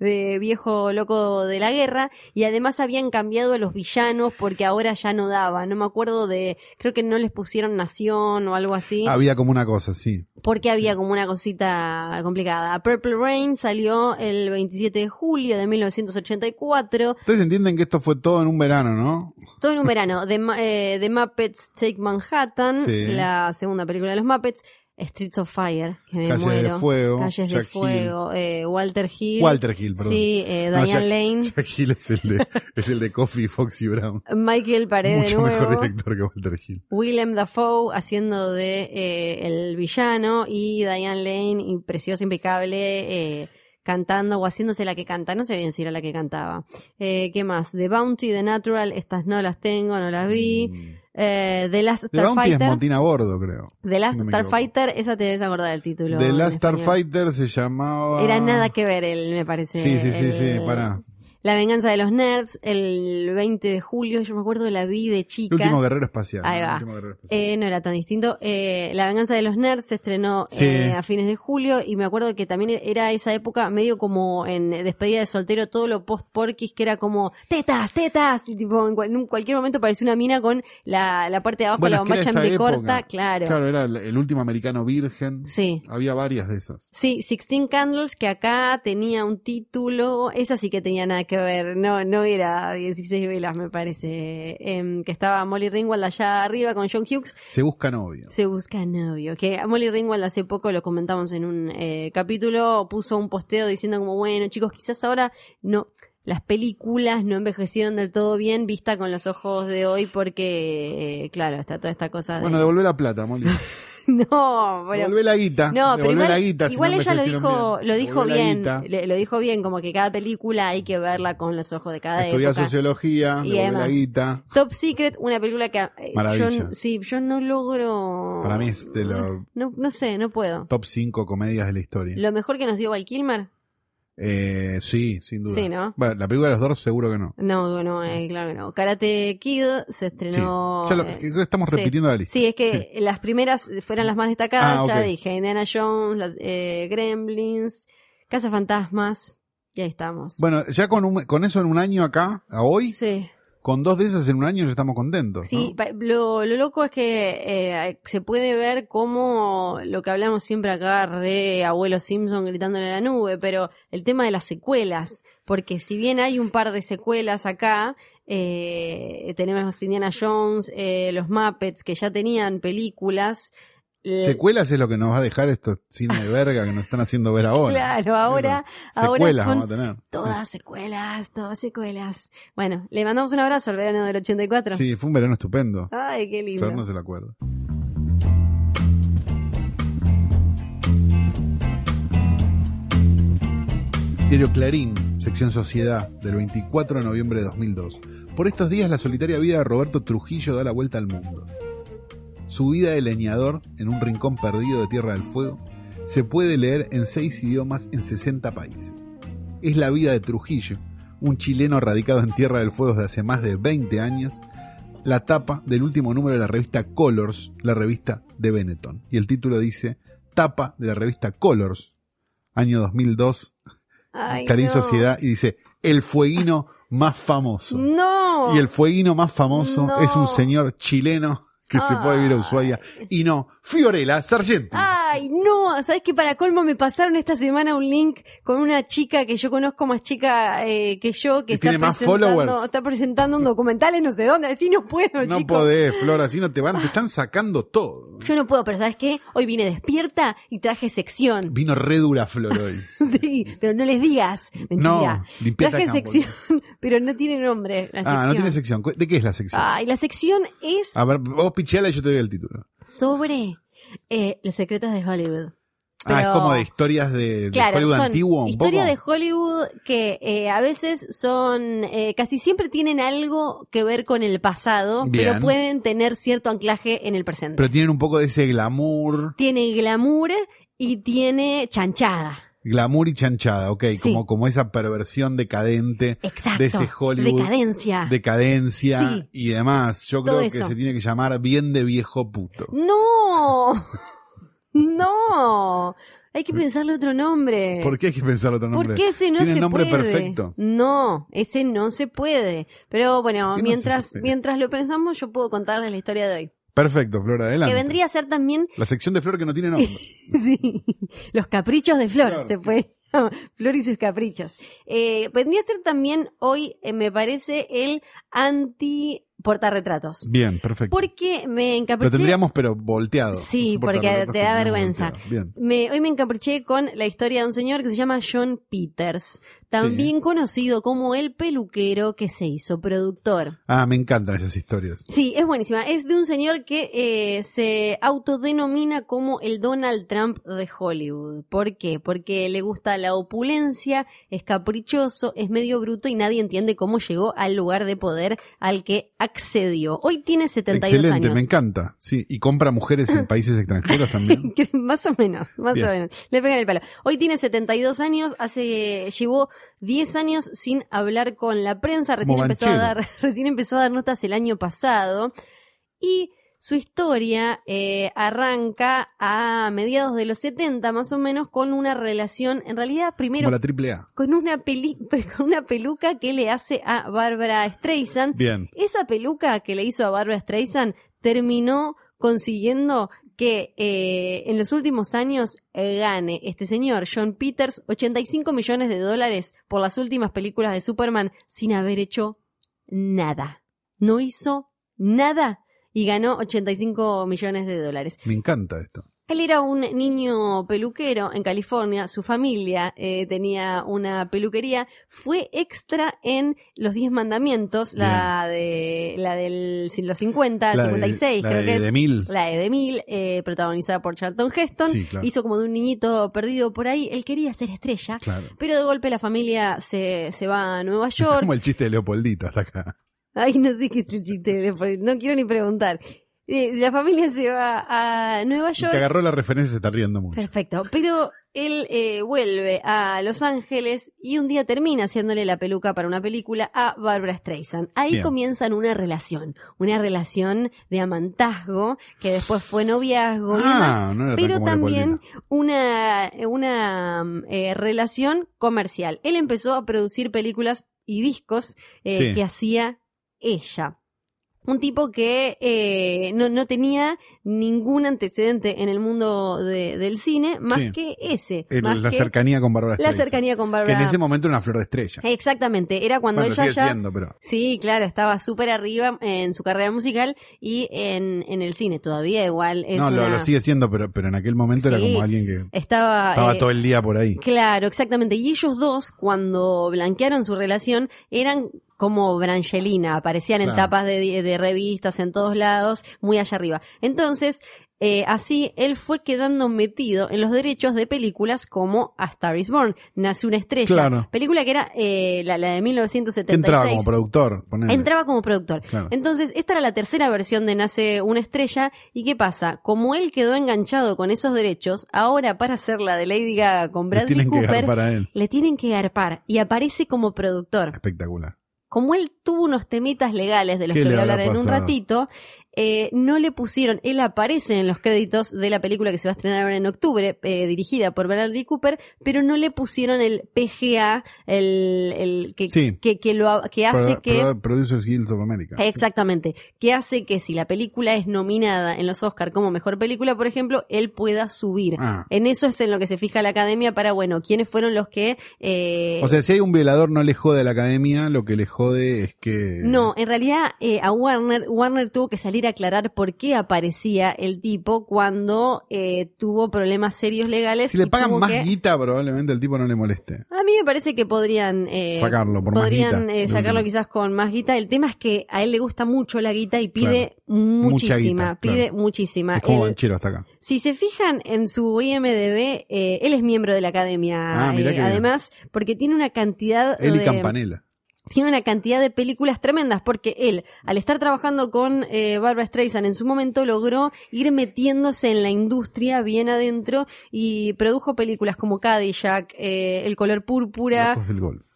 de viejo loco de la guerra y además habían cambiado a los villanos porque ahora ya no daba, no me acuerdo de, creo que no les pusieron nación o algo así Había como una cosa, sí. porque había como una cosita complicada. Purple Rain salió el 27 de julio de 1984, Ustedes entienden que esto fue todo en un verano, ¿no? todo en un verano. The, eh, The Muppets Take Manhattan, Sí. la segunda película de los Muppets, Streets of Fire, que me Calles muero. de Fuego, Calles de Jack Fuego, eh, Walter Hill. Walter Hill, perdón. Sí, eh, No, Diane Jack- Lane. Jack Hill es el de, es el de Coffee, Foxy Brown. Michael Pared de Mucho mejor director que Walter Hill. Willem Dafoe haciendo de eh, el villano y Diane Lane, y preciosa, impecable, eh, cantando o haciéndose la que canta. No sé bien si era la que cantaba. Eh, ¿Qué más? The Bounty, The Natural, estas no las tengo, no las vi. Eh, The Last es Starfighter. Montina a bordo, creo. The Last no. Starfighter, esa te debes acordar del título. The Last. Starfighter se llamaba... Era nada que ver, él, me parece. Sí, sí, sí, sí, para. La venganza de los nerds, el 20 de julio, yo me acuerdo la vi de chica. El último guerrero espacial. Ahí va. El último guerrero espacial. Eh, no era tan distinto. Eh, la venganza de los nerds se estrenó Sí. eh, a fines de julio y me acuerdo que también era esa época medio como en despedida de soltero todo lo post porquis que era como tetas, tetas y tipo en, cual- en cualquier momento parecía una mina con la, la parte de abajo Bueno, la bombacha en B corta, claro. Claro, era el, el último americano virgen. Sí. Había varias de esas. Sí, Sixteen Candles, que acá tenía un título, esa sí que tenía nada que ver, no, no era 16 velas, me parece, em, que estaba Molly Ringwald allá arriba con John Hughes, Se busca novio. Se busca novio. Que Molly Ringwald hace poco lo comentamos en un eh, capítulo, puso un posteo diciendo como, bueno, chicos, quizás ahora no, las películas no envejecieron del todo bien vista con los ojos de hoy porque, eh, claro, está toda esta cosa de... Bueno, devolvé la plata, Molly. no, bueno, devolvé la guita. no, pero igual, la guita. si igual no ella lo dijo, bien. lo dijo bien, le- lo dijo bien, como que cada película hay que verla con los ojos de cada Estudiá época. sociología, Y la guita. Top Secret, una película que eh, yo, sí, yo no logro... Para mí es de los No, no sé, no puedo. top 5 comedias de la historia. Lo mejor que nos dio Val Kilmer. Eh, sí, sin duda. Sí, ¿no? Bueno, la película de los Doors seguro que no. No, no, eh, claro que no. Karate Kid se estrenó. Sí. Ya lo- eh, creo que estamos sí. repitiendo la lista. Sí, es que las primeras fueran las más destacadas. Ah, Ya dije Indiana Jones, las, eh, Gremlins, Casa Fantasmas. Y ahí estamos. Bueno, ya con, un- con eso en un año acá, a hoy, sí. Con dos de esas en un año ya estamos contentos. Sí, ¿no? lo, lo loco es que eh, se puede ver como lo que hablamos siempre acá, re abuelo Simpson gritándole a la nube, pero el tema de las secuelas, porque si bien hay un par de secuelas acá, eh, tenemos Indiana Jones, eh, los Muppets que ya tenían películas. L- Secuelas es lo que nos va a dejar estos cines de verga que nos están haciendo ver ahora. Claro, ahora, ahora son vamos a tener. todas secuelas, todas secuelas. Bueno, le mandamos un abrazo al verano del 84. Sí, fue un verano estupendo. Ay, qué lindo. Fer no se lo acuerda. Diario Clarín, sección Sociedad, del 24 de noviembre de 2002. Por estos días la solitaria vida de Roberto Trujillo da la vuelta al mundo. Su vida de leñador en un rincón perdido de Tierra del Fuego se puede leer en seis idiomas en 60 países. Es la vida de Trujillo, un chileno radicado en Tierra del Fuego desde hace más de 20 años, la tapa del último número de la revista Colors, la revista de Benetton. Y el título dice, tapa de la revista Colors, año 2002, Ay, Clarín no. Sociedad, y dice, el fueguino más famoso. No. Y el fueguino más famoso No. es un señor chileno que se fue a vivir a Ushuaia. Y no, Fiorella Sargenti. Ay, no, sabes que para colmo me pasaron esta semana un link con una chica que yo conozco más chica eh, que yo que ¿Y está tiene más presentando, followers? está presentando un documental en no sé dónde, así no puedo, No chicos. podés, Flor, así no te van, te están sacando todo. Yo no puedo, pero ¿sabes qué? Hoy vine despierta y traje sección. Vino re dura Flor hoy. Sí, pero no les digas. Mentira. No, traje sección, pero no tiene nombre la sección. Ah, no tiene sección. ¿De qué es la sección? Ay, la sección es A ver, vos picheala y yo te doy el título. sobre eh, los secretos de Hollywood. Ah, es como de historias de, de Claro, Hollywood antiguo, un historias poco. de Hollywood que eh, a veces son, eh, casi siempre tienen algo que ver con el pasado, Bien. pero pueden tener cierto anclaje en el presente. Pero tienen un poco de ese glamour, tiene glamour y tiene chanchada. Glamour y chanchada, ok, Sí. como, como esa perversión decadente Exacto. de ese Hollywood. Decadencia. Decadencia Sí. y demás. Yo Todo creo que eso. se tiene que llamar bien de viejo puto. No, no. Hay que pensarle otro nombre. ¿Por qué hay que pensar otro nombre? Porque ese no Tiene se nombre puede. perfecto. No, ese no se puede. Pero bueno, ¿Qué no mientras, mientras lo pensamos, yo puedo contarles la historia de hoy. Perfecto, Flor, adelante. Que vendría a ser también La sección de Flor que no tiene nombre. sí, los caprichos de Flor, se sí. puede llamar. Flor y sus caprichos. Eh, vendría a ser también hoy, eh, me parece, el anti portarretratos. Bien, perfecto. Porque me Lo encapriché. tendríamos pero volteado. Sí, Por porque te da vergüenza. Me, hoy me encapriché con la historia de un señor que se llama John Peters, también conocido como el peluquero que se hizo productor. Ah, me encantan esas historias. Sí, es buenísima. Es de un señor que eh, se autodenomina como el Donald Trump de Hollywood. ¿Por qué? Porque le gusta la opulencia, es caprichoso, es medio bruto y nadie entiende cómo llegó al lugar de poder al que accedió. Hoy tiene 72 Excelente, años. me encanta. Sí, y compra mujeres en países extranjeros también. Más o menos, más Bien. o menos. Le pegan el palo. Hoy tiene 72 años, hace llevó 10 años sin hablar con la prensa, recién empezó a dar recién empezó a dar notas el año pasado y su historia eh, arranca a mediados de los 70 más o menos con una relación, en realidad primero Como la triple A. con una peli con una peluca que le hace a Barbara Streisand Bien. esa peluca que le hizo a Barbara Streisand terminó consiguiendo que eh, en los últimos años eh, gane este señor, John Peters, 85 millones de dólares por las últimas películas de Superman sin haber hecho nada. No hizo nada y ganó 85 millones de dólares. Me encanta esto. Él era un niño peluquero en California, su familia eh, tenía una peluquería, fue extra en Los Diez Mandamientos, la de la del los 50, La de- 56 la creo de que es. Demille. La de Demille, eh, protagonizada por Charlton Heston, Sí, claro. hizo como de un niñito perdido por ahí, él quería ser estrella, Claro. pero de golpe la familia se, se va a Nueva York, Como el chiste de Leopoldito hasta acá. Ay, no sé qué es el chiste, no quiero ni preguntar. La familia se va a Nueva York. que agarró la referencia se está riendo mucho. Perfecto, pero él eh, vuelve a Los Ángeles y un día termina haciéndole la peluca para una película a Barbara Streisand. Ahí Bien. comienzan una relación, una relación de amantazgo que después fue noviazgo y Ah, demás, no pero también una, una eh, relación comercial. Él empezó a producir películas y discos eh, Sí. que hacía ella. Un tipo que eh, no, no tenía ningún antecedente en el mundo de- del cine más Sí. que ese. El- más la que cercanía con Bárbara la Streisand. cercanía con Que Bárbara. en ese momento era una flor de estrella. Exactamente, era cuando bueno, ella sigue ya... siendo, pero. Sí, claro, estaba súper arriba en su carrera musical y en, en el cine. Todavía igual es No, lo, una- lo sigue siendo, pero, pero en aquel momento era como alguien que Estaba, estaba eh, todo el día por ahí. Claro, exactamente. Y ellos dos, cuando blanquearon su relación, eran como Brangelina, aparecían en tapas de, de revistas en todos lados, muy allá arriba. Entonces, eh, así él fue quedando metido en los derechos de películas como A Star is Born, Nace una estrella, Claro. película que era eh, la, la de Que 1976. entraba como productor. Entraba como productor. Claro. Entonces, esta era la tercera versión de Nace una estrella. ¿Y qué pasa? Como él quedó enganchado con esos derechos, ahora para hacer la de Lady Gaga con Le Bradley Cooper, él. le tienen que garpar y aparece como productor. Espectacular. Como él tuvo unos temitas legales de los ¿Qué que voy a hablar en un ratito, eh, no le pusieron, él aparece en los créditos de la película que se va a estrenar ahora en octubre, eh, dirigida por Bradley Cooper, pero no le pusieron el PGA, el, el que, Sí. que, que lo que hace Pro- que Pro- Producers Guild of America. Exactamente, que hace que si la película es nominada en los Oscar como mejor película, por ejemplo, él pueda subir. Ah. En eso es en lo que se fija la academia para, bueno, quiénes fueron los que... eh, O sea, si hay un violador no le jode a la academia, lo que le jode es que... no, en realidad a Warner, Warner tuvo que salir a aclarar por qué aparecía el tipo cuando eh, tuvo problemas serios legales. Si le pagan más que- guita, probablemente el tipo no le moleste. A mí me parece que podrían eh, Sacarlo por más podrían guita, eh, sacarlo quizás con más guita. El tema es que a él le gusta mucho la guita y pide muchísima, guita, pide claro. muchísima. Es como banchero hasta acá. si se fijan en su IMDB, eh, él es miembro de la academia. Ah, bien. además, porque tiene una cantidad Él y de Campanella. Tiene una cantidad de películas tremendas porque él, al estar trabajando con eh, Barbara Streisand en su momento, logró ir metiéndose en la industria bien adentro y produjo películas como Cadillac, eh, El color púrpura, Locos del golf.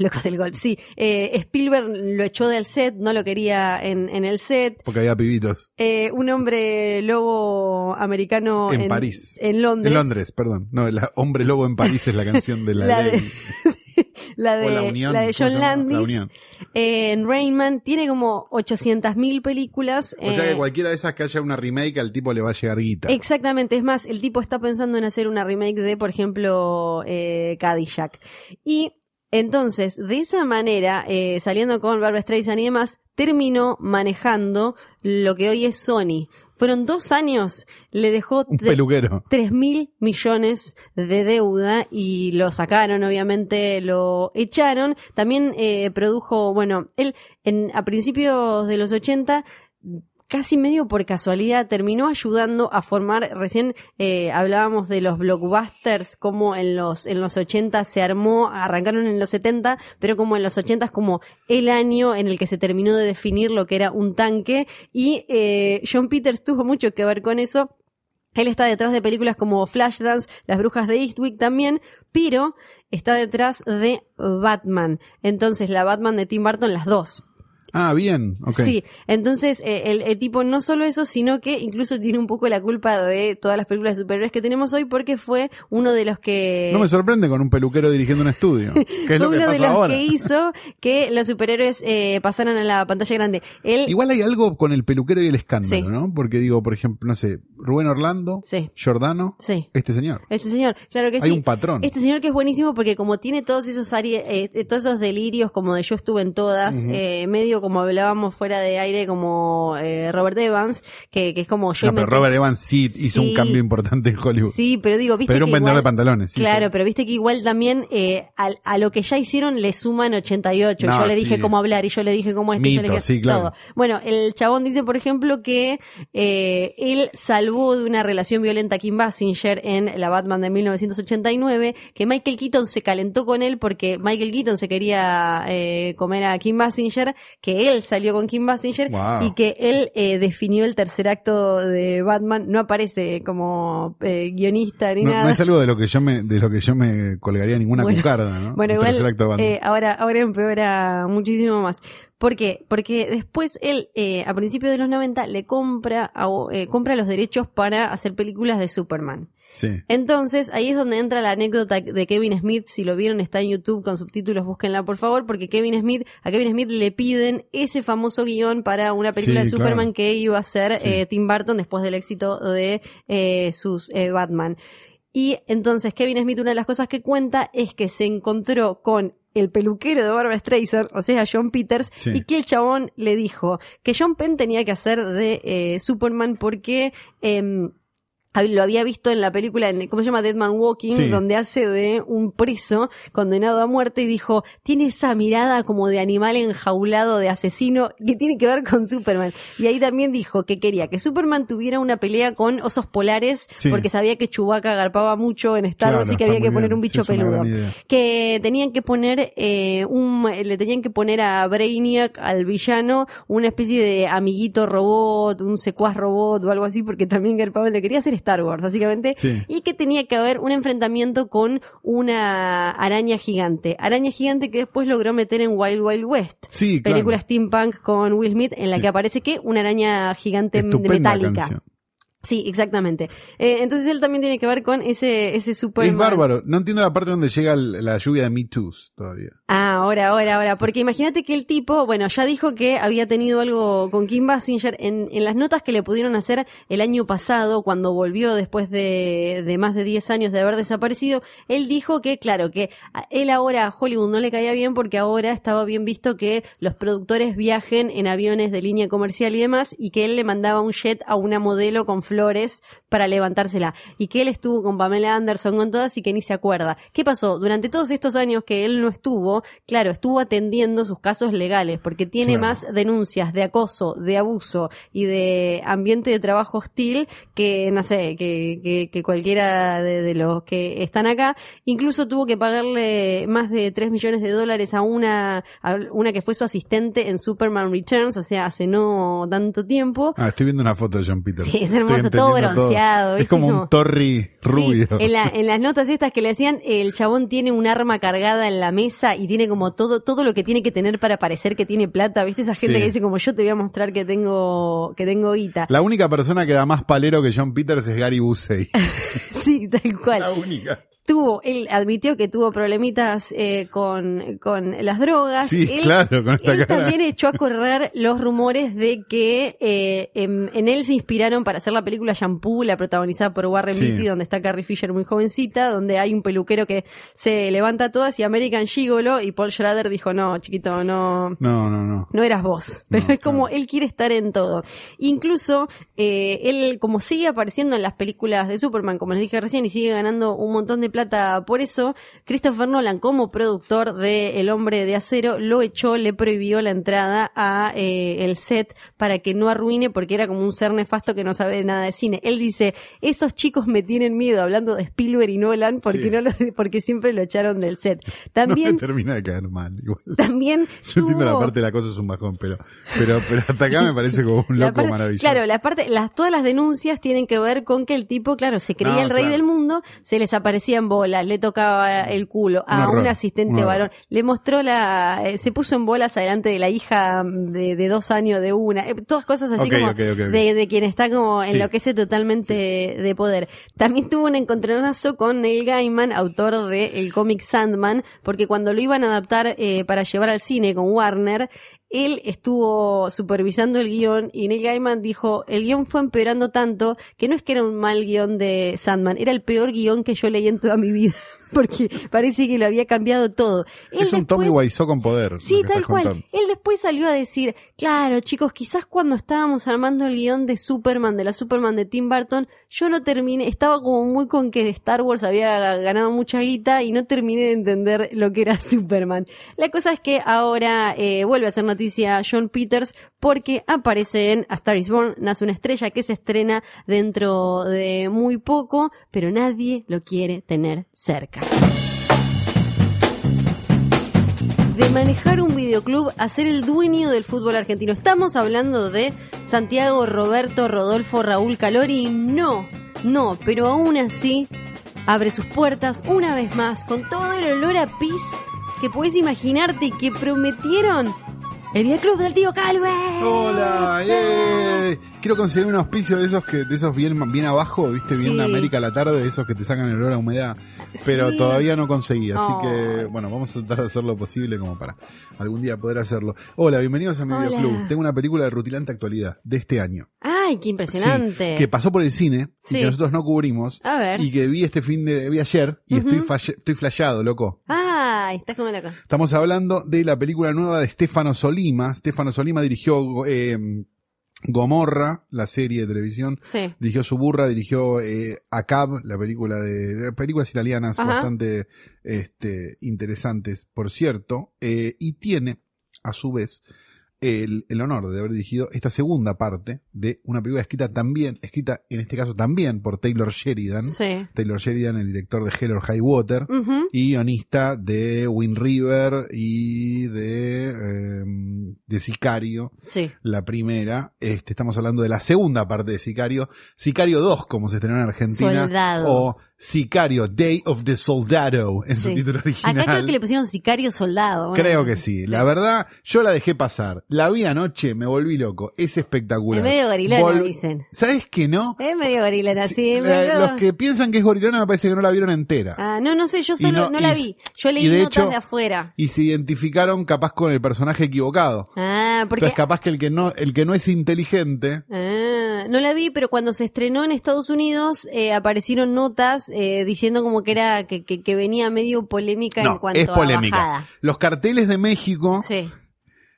Locos del Golf, sí. Eh, Spielberg lo echó del set, no lo quería en, en el set. Porque había pibitos. Eh, un hombre lobo americano En París. En Londres. En Londres, perdón. No, la Hombre Lobo en París es la canción de la, La de- ley. La de, la Unión. la de ¿cómo se John Landis. Eh, en Rainman tiene como 800.000 películas. O sea eh, que cualquiera de esas que haya una remake al tipo le va a llegar guita. Exactamente, es más, el tipo está pensando en hacer una remake de, por ejemplo, eh, Cadillac. Y entonces, de esa manera, eh, saliendo con Barbara Streisand y demás, terminó manejando lo que hoy es Sony. Fueron dos años, le dejó Un tre- peluquero. 3 mil millones de deuda y lo sacaron, obviamente lo echaron. También eh, produjo, bueno, él en, a principios de los 80 casi medio por casualidad terminó ayudando a formar, recién eh, hablábamos de los blockbusters, como en los, en los 80 se armó, arrancaron en los 70, pero como en los 80 es como el año en el que se terminó de definir lo que era un tanque y eh, John Peters tuvo mucho que ver con eso. Él está detrás de películas como Flashdance, Las Brujas de Eastwick también, pero está detrás de Batman. Entonces, la Batman de Tim Burton, las dos. Ah, bien. Ok. Sí, entonces eh, el, el tipo no solo eso, sino que incluso tiene un poco la culpa de todas las películas de superhéroes que tenemos hoy porque fue uno de los que... No me sorprende con un peluquero dirigiendo un estudio. Que es fue lo que uno de los ahora. que hizo que los superhéroes eh, pasaran a la pantalla grande. Él, Igual hay algo con el peluquero y el escándalo, Sí. ¿no? Porque digo, por ejemplo, no sé, Rubén Orlando, Sí. Giordano, Sí. este señor. Este señor, claro que Hay sí. un patrón. Este señor que es buenísimo porque como tiene todos esos áreas, eh, todos esos delirios como de yo estuve en todas, eh, medio como hablábamos fuera de aire como eh, Robert Evans, que, que es como yo No, pero Robert Evans sí hizo Sí. un cambio importante en Hollywood. Sí, pero digo, viste Pero era un vendedor de pantalones. sí, claro, sí. pero viste que igual también eh, a, lo que ya hicieron le suman 88. No, yo le dije cómo hablar y yo le dije cómo esto y yo le Mito, dije claro. todo. Bueno, el chabón dice, por ejemplo, que eh, él salvó de una relación violenta a Kim Basinger en la Batman de 1989, que Michael Keaton se calentó con él porque Michael Keaton se quería eh, comer a Kim Basinger, que él salió con Kim Basinger Wow. y que él eh, definió el tercer acto de Batman. No aparece como eh, guionista ni No, nada. no es algo de lo que yo me, de lo que yo me colgaría ninguna Bueno, cucarda, ¿no? Bueno, El igual eh, ahora, ahora empeora muchísimo más. ¿Por qué? Porque después él, eh, a principios de los 90, le compra, a- eh, compra los derechos para hacer películas de Superman. Sí. Entonces, ahí es donde entra la anécdota de Kevin Smith. Si lo vieron, está en YouTube con subtítulos, búsquenla por favor, porque Kevin Smith, a Kevin Smith le piden ese famoso guion para una película Sí, de Superman claro. que iba a hacer Sí. eh, Tim Burton después del éxito de eh, sus eh, Batman. Y entonces Kevin Smith, una de las cosas que cuenta es que se encontró con el peluquero de Barbara Streisand, o sea, John Peters, Sí. y que el chabón le dijo que John Penn tenía que hacer de eh, Superman porque em, lo había visto en la película, en, ¿cómo se llama? Dead Man Walking, Sí. donde hace de un preso condenado a muerte y dijo, tiene esa mirada como de animal enjaulado, de asesino, que tiene que ver con Superman. Y ahí también dijo que quería que Superman tuviera una pelea con osos polares, Sí. porque sabía que Chewbacca agarpaba mucho en Star Wars Claro, y que había que poner bien. un bicho peludo que tenían que poner eh, un le tenían que poner a Brainiac al villano una especie de amiguito robot un secuaz robot o algo así porque también Gary Pablo le quería hacer Star Star Wars, básicamente, Sí. y que tenía que haber un enfrentamiento con una araña gigante. Araña gigante que después logró meter en Wild Wild West. Sí, claro. Película steampunk con Will Smith en la Sí. que aparece que una araña gigante Estupenda metálica. canción. Sí, exactamente. Eh, entonces él también tiene que ver con ese, ese Superman. Es bárbaro. No entiendo la parte donde llega el- la lluvia de Me Too's todavía. Ah, ahora, ahora, ahora. Porque imagínate que el tipo, bueno, ya dijo que había tenido algo con Kim Basinger en, en las notas que le pudieron hacer el año pasado, cuando volvió después de, de más de 10 años de haber desaparecido. Él dijo que, claro, que a él ahora a Hollywood no le caía bien porque ahora estaba bien visto que los productores viajen en aviones de línea comercial y demás, y que él le mandaba un jet a una modelo con flores para levantársela. Y que él estuvo con Pamela Anderson, con todas, y que ni se acuerda. ¿Qué pasó? Durante todos estos años que él no estuvo, claro, estuvo atendiendo sus casos legales, porque tiene Claro. más denuncias de acoso, de abuso y de ambiente de trabajo hostil que, no sé, que, que, que cualquiera de, de los que están acá. Incluso tuvo que pagarle más de 3 millones de dólares a una, a una que fue su asistente en Superman Returns, o sea, hace no tanto tiempo. Ah, estoy viendo una foto de John Peter. Sí, es Estoy hermoso, todo bronceado, Es como un Torri rubio. Sí, en, la- en las notas estas que le hacían, el chabón tiene un arma cargada en la mesa y tiene como todo, todo lo que tiene que tener para parecer que tiene plata. ¿Viste esa gente Sí. que dice como yo te voy a mostrar que tengo, que tengo guita? La única persona que da más palero que John Peters es Gary Busey. sí, tal cual. La única. Tuvo, él admitió que tuvo problemitas eh, con, con las drogas. Sí, Él- claro, con esta él cara. también echó a correr los rumores de que eh, en, en él se inspiraron para hacer la película Shampoo, la protagonizada por Warren Sí. Beatty, donde está Carrie Fisher muy jovencita, donde hay un peluquero que se levanta todas y American Gigolo y Paul Schrader dijo, no, chiquito, no, No, no, no. no eras vos, pero No, es como claro. él quiere estar en todo. Incluso eh, él, como sigue apareciendo en las películas de Superman, como les dije recién, y sigue ganando un montón de plata por eso, Christopher Nolan, como productor de El Hombre de Acero, lo echó, le prohibió la entrada a eh, el set para que no arruine, porque era como un ser nefasto que no sabe nada de cine. Él dice, esos chicos me tienen miedo, hablando de Spielberg y Nolan, porque Sí. no lo, porque siempre lo echaron del set. No También, me termina de caer mal. Igual. también Yo entiendo la tuvo- parte de la cosa es un bajón, pero, pero, pero hasta acá me parece como un loco parte- maravilloso. Claro, la parte, las, todas las denuncias tienen que ver con que el tipo, claro, se creía No, el rey claro. del mundo, se les aparecía en bolas, le tocaba el culo a un asistente varón, le mostró la, eh, se puso en bolas adelante de la hija de, de dos años de una, eh, todas cosas así como. De, de quien está como Sí. enloquece totalmente de poder. También tuvo un encontronazo con Neil Gaiman, autor de el cómic Sandman, porque cuando lo iban a adaptar eh, para llevar al cine con Warner, él estuvo supervisando el guion y Neil Gaiman dijo, el guion fue empeorando tanto que no es que era un mal guion de Sandman, era el peor guion que yo leí en toda mi vida, porque parece que lo había cambiado todo. Él es un Tommy después- Wiseau con poder. Sí, tal cual. contando. Él después salió a decir, claro, chicos, quizás cuando estábamos armando el guion de Superman, de la Superman de Tim Burton, yo no terminé, estaba como muy con que Star Wars había ganado mucha guita y no terminé de entender lo que era Superman. La cosa es que ahora eh, vuelve a ser noticia John Peters porque aparece en A Star is Born, nace una estrella que se estrena dentro de muy poco, pero nadie lo quiere tener cerca de manejar un videoclub a ser el dueño del fútbol argentino. Estamos hablando de Santiago, Roberto, Rodolfo, Raúl Calori. No, no, pero aún así abre sus puertas una vez más con todo el olor a pis que puedes imaginarte y que prometieron el videoclub del tío Calve. Hola, ¡yay! Quiero conseguir un auspicio de esos que, de esos bien, bien abajo, viste, bien Sí. América a la tarde, de esos que te sacan el olor a humedad. Pero Sí. todavía no conseguí, así Oh. que bueno, vamos a tratar de hacer lo posible como para algún día poder hacerlo. Hola, bienvenidos a mi Hola. videoclub. Tengo una película de rutilante actualidad de este año. Ay, qué impresionante. Sí, que pasó por el cine y que nosotros no cubrimos. A ver. Y que vi este fin de, vi ayer y estoy, falle- estoy flasheado, loco. Ay, estás como loco. Estamos hablando de la película nueva de Stefano Solima. Stefano Solima dirigió eh, Gomorra, la serie de televisión. Sí. Dirigió Suburra, dirigió eh, Acab, la película de, películas italianas Ajá. bastante este, interesantes, por cierto. eh, y tiene, a su vez, el, el honor de haber dirigido esta segunda parte de una película escrita también, escrita en este caso también por Taylor Sheridan. Sí. Taylor Sheridan, el director de Hell or High Water Ujú. y guionista de Wind River y de eh, de Sicario, Sí. la primera. Este, estamos hablando de la segunda parte de Sicario. Sicario 2, como se estrenó en Argentina. Soldado. O Sicario, Day of the Soldado, en su título original. Acá creo que le pusieron sicario soldado. Bueno, Creo que sí. La verdad, yo la dejé pasar. La vi anoche, me volví loco. Es espectacular. Es medio gorilona, Vol- dicen. ¿Sabes que no? Es medio gorilona, Sí, sí. pero- los que piensan que es gorilona me parece que no la vieron entera. Ah, no, no sé, yo solo no- no, la vi. Yo leí de notas hecho- de afuera. Y se identificaron capaz con el personaje equivocado. Ah, porque Entonces capaz que el que no, el que no es inteligente, Ah, no la vi, pero cuando se estrenó en Estados Unidos eh, aparecieron notas eh, diciendo como que era que, que, que venía medio polémica en cuanto es a polémica. bajada. Los carteles de México, Sí.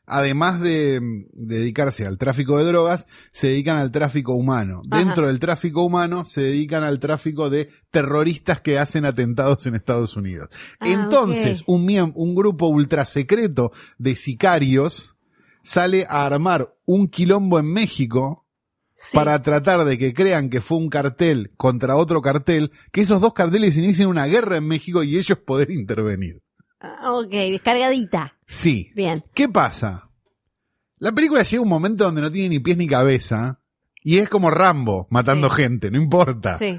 además de, de dedicarse al tráfico de drogas, se dedican al tráfico humano. Ajá. Dentro del tráfico humano se dedican al tráfico de terroristas que hacen atentados en Estados Unidos. Ah, Entonces, ok. un, un grupo ultrasecreto de sicarios sale a armar un quilombo en México sí. para tratar de que crean que fue un cartel contra otro cartel, que esos dos carteles inicien una guerra en México y ellos poder intervenir. Ah, ok, cargadita. Sí. Bien. ¿Qué pasa? La película llega a un momento donde no tiene ni pies ni cabeza y es como Rambo matando Sí. gente, no importa. Sí.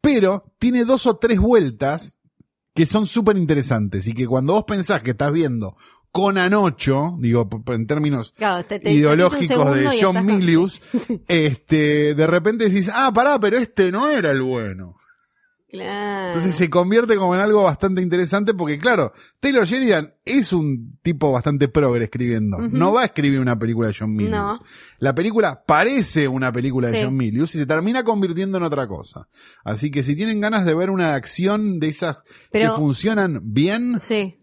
Pero tiene dos o tres vueltas que son súper interesantes y que cuando vos pensás que estás viendo con Anocho, digo, p- p- en términos Claro, te- te- te ideológicos de John con- Milius, este, de repente decís, ah, pará, pero este no era el bueno. Claro. Entonces se convierte como en algo bastante interesante porque, claro, Taylor Sheridan es un tipo bastante progre escribiendo. No va a escribir una película de John Milius. No. La película parece una película de. John Milius y se termina convirtiendo en otra cosa. Así que si tienen ganas de ver una acción de esas Pero- que funcionan bien, Sí.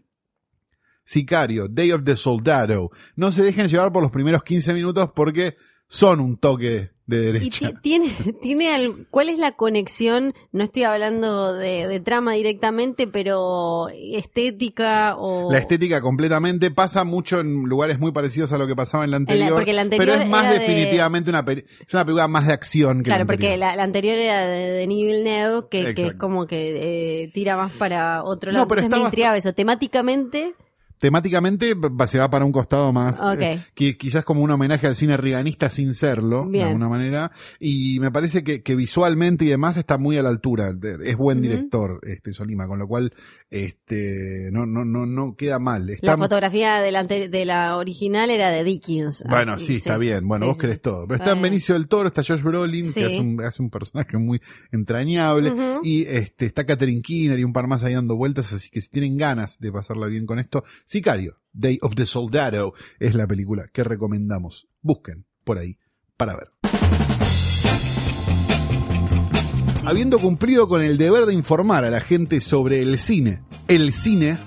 Sicario, Day of the Soldado, no se dejen llevar por los primeros 15 minutos porque son un toque de ¿Y derecha. ti- tiene, tiene al- cuál es la conexión? No estoy hablando de, de trama directamente, pero estética o... La estética completamente pasa mucho en lugares muy parecidos a lo que pasaba en la anterior, porque la anterior pero es más de- definitivamente una peli- es una película más de acción que Claro, la porque la, la anterior era de Denis Villeneuve, que, que es como que eh, tira más para otro No, lado. pero Entonces me intrigaba eso. Temáticamente, Temáticamente se va para un costado más, eh, que quizás como un homenaje al cine riganista sin serlo, de Bien. alguna manera, y me parece que, que visualmente y demás está muy a la altura, de- es buen director este Solima, con lo cual este no no no no queda mal. Está, la fotografía de la, de la original era de Dickens. Bueno, así, sí, está bien. Bueno, Sí, vos sí. todo. Pero está en Bueno. Benicio del Toro, está Josh Brolin, que hace un, hace un personaje muy entrañable. Y este está Catherine Keener y un par más ahí dando vueltas. Así que si tienen ganas de pasarla bien con esto, Sicario, Day of the Soldado, es la película que recomendamos. Busquen por ahí para ver. Habiendo cumplido con el deber de informar a la gente sobre el cine, el cine,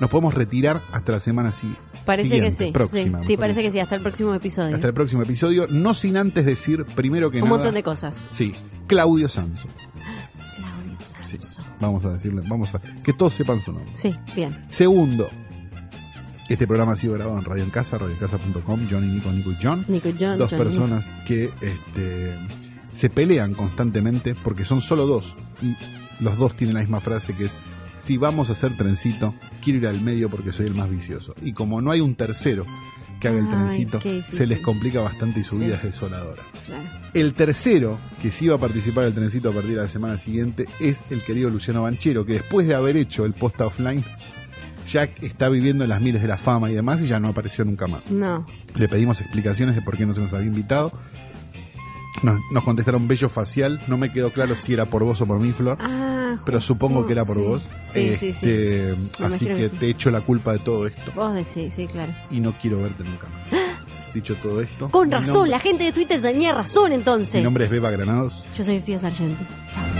nos podemos retirar hasta la semana si- Parece siguiente, que sí. próxima. sí, parece que sí, hasta el próximo episodio. Hasta el próximo episodio, no sin antes decir, primero que Un nada. montón de cosas. Sí, Claudio Sanso. Claudio Sí, Sanso. vamos a decirle, vamos a. Que todos sepan su nombre. Sí, bien. Segundo, este programa ha sido grabado en Radio en Casa, radioencasa.com, Johnny, Nico, Nico y John. Nico y John. Dos John, personas que este, se pelean constantemente porque son solo dos. Y los dos tienen la misma frase que es, si vamos a hacer trencito, quiero ir al medio porque soy el más vicioso. Y como no hay un tercero que haga el trencito, se les complica bastante y su Sí. vida es desoladora. Claro. El tercero, que sí va a participar del trencito a partir de la semana siguiente, es el querido Luciano Banchero, que después de haber hecho el posta offline, ya está viviendo en las miles de la fama y demás, y ya no apareció nunca más. No. Le pedimos explicaciones de por qué no se nos había invitado. Nos, nos contestaron bello facial, no me quedó claro si era por vos o por mí, Flor. Ah, Pero supongo que era por sí. vos. Sí, sí, sí. Este, Así que, que sí. te echo la culpa de todo esto Vos decís, sí, claro. y no quiero verte nunca más. Dicho todo esto. Con razón, nombre- la gente de Twitter tenía razón entonces. Mi nombre es Beba Granados. Yo soy Fío Sargenti. Chao.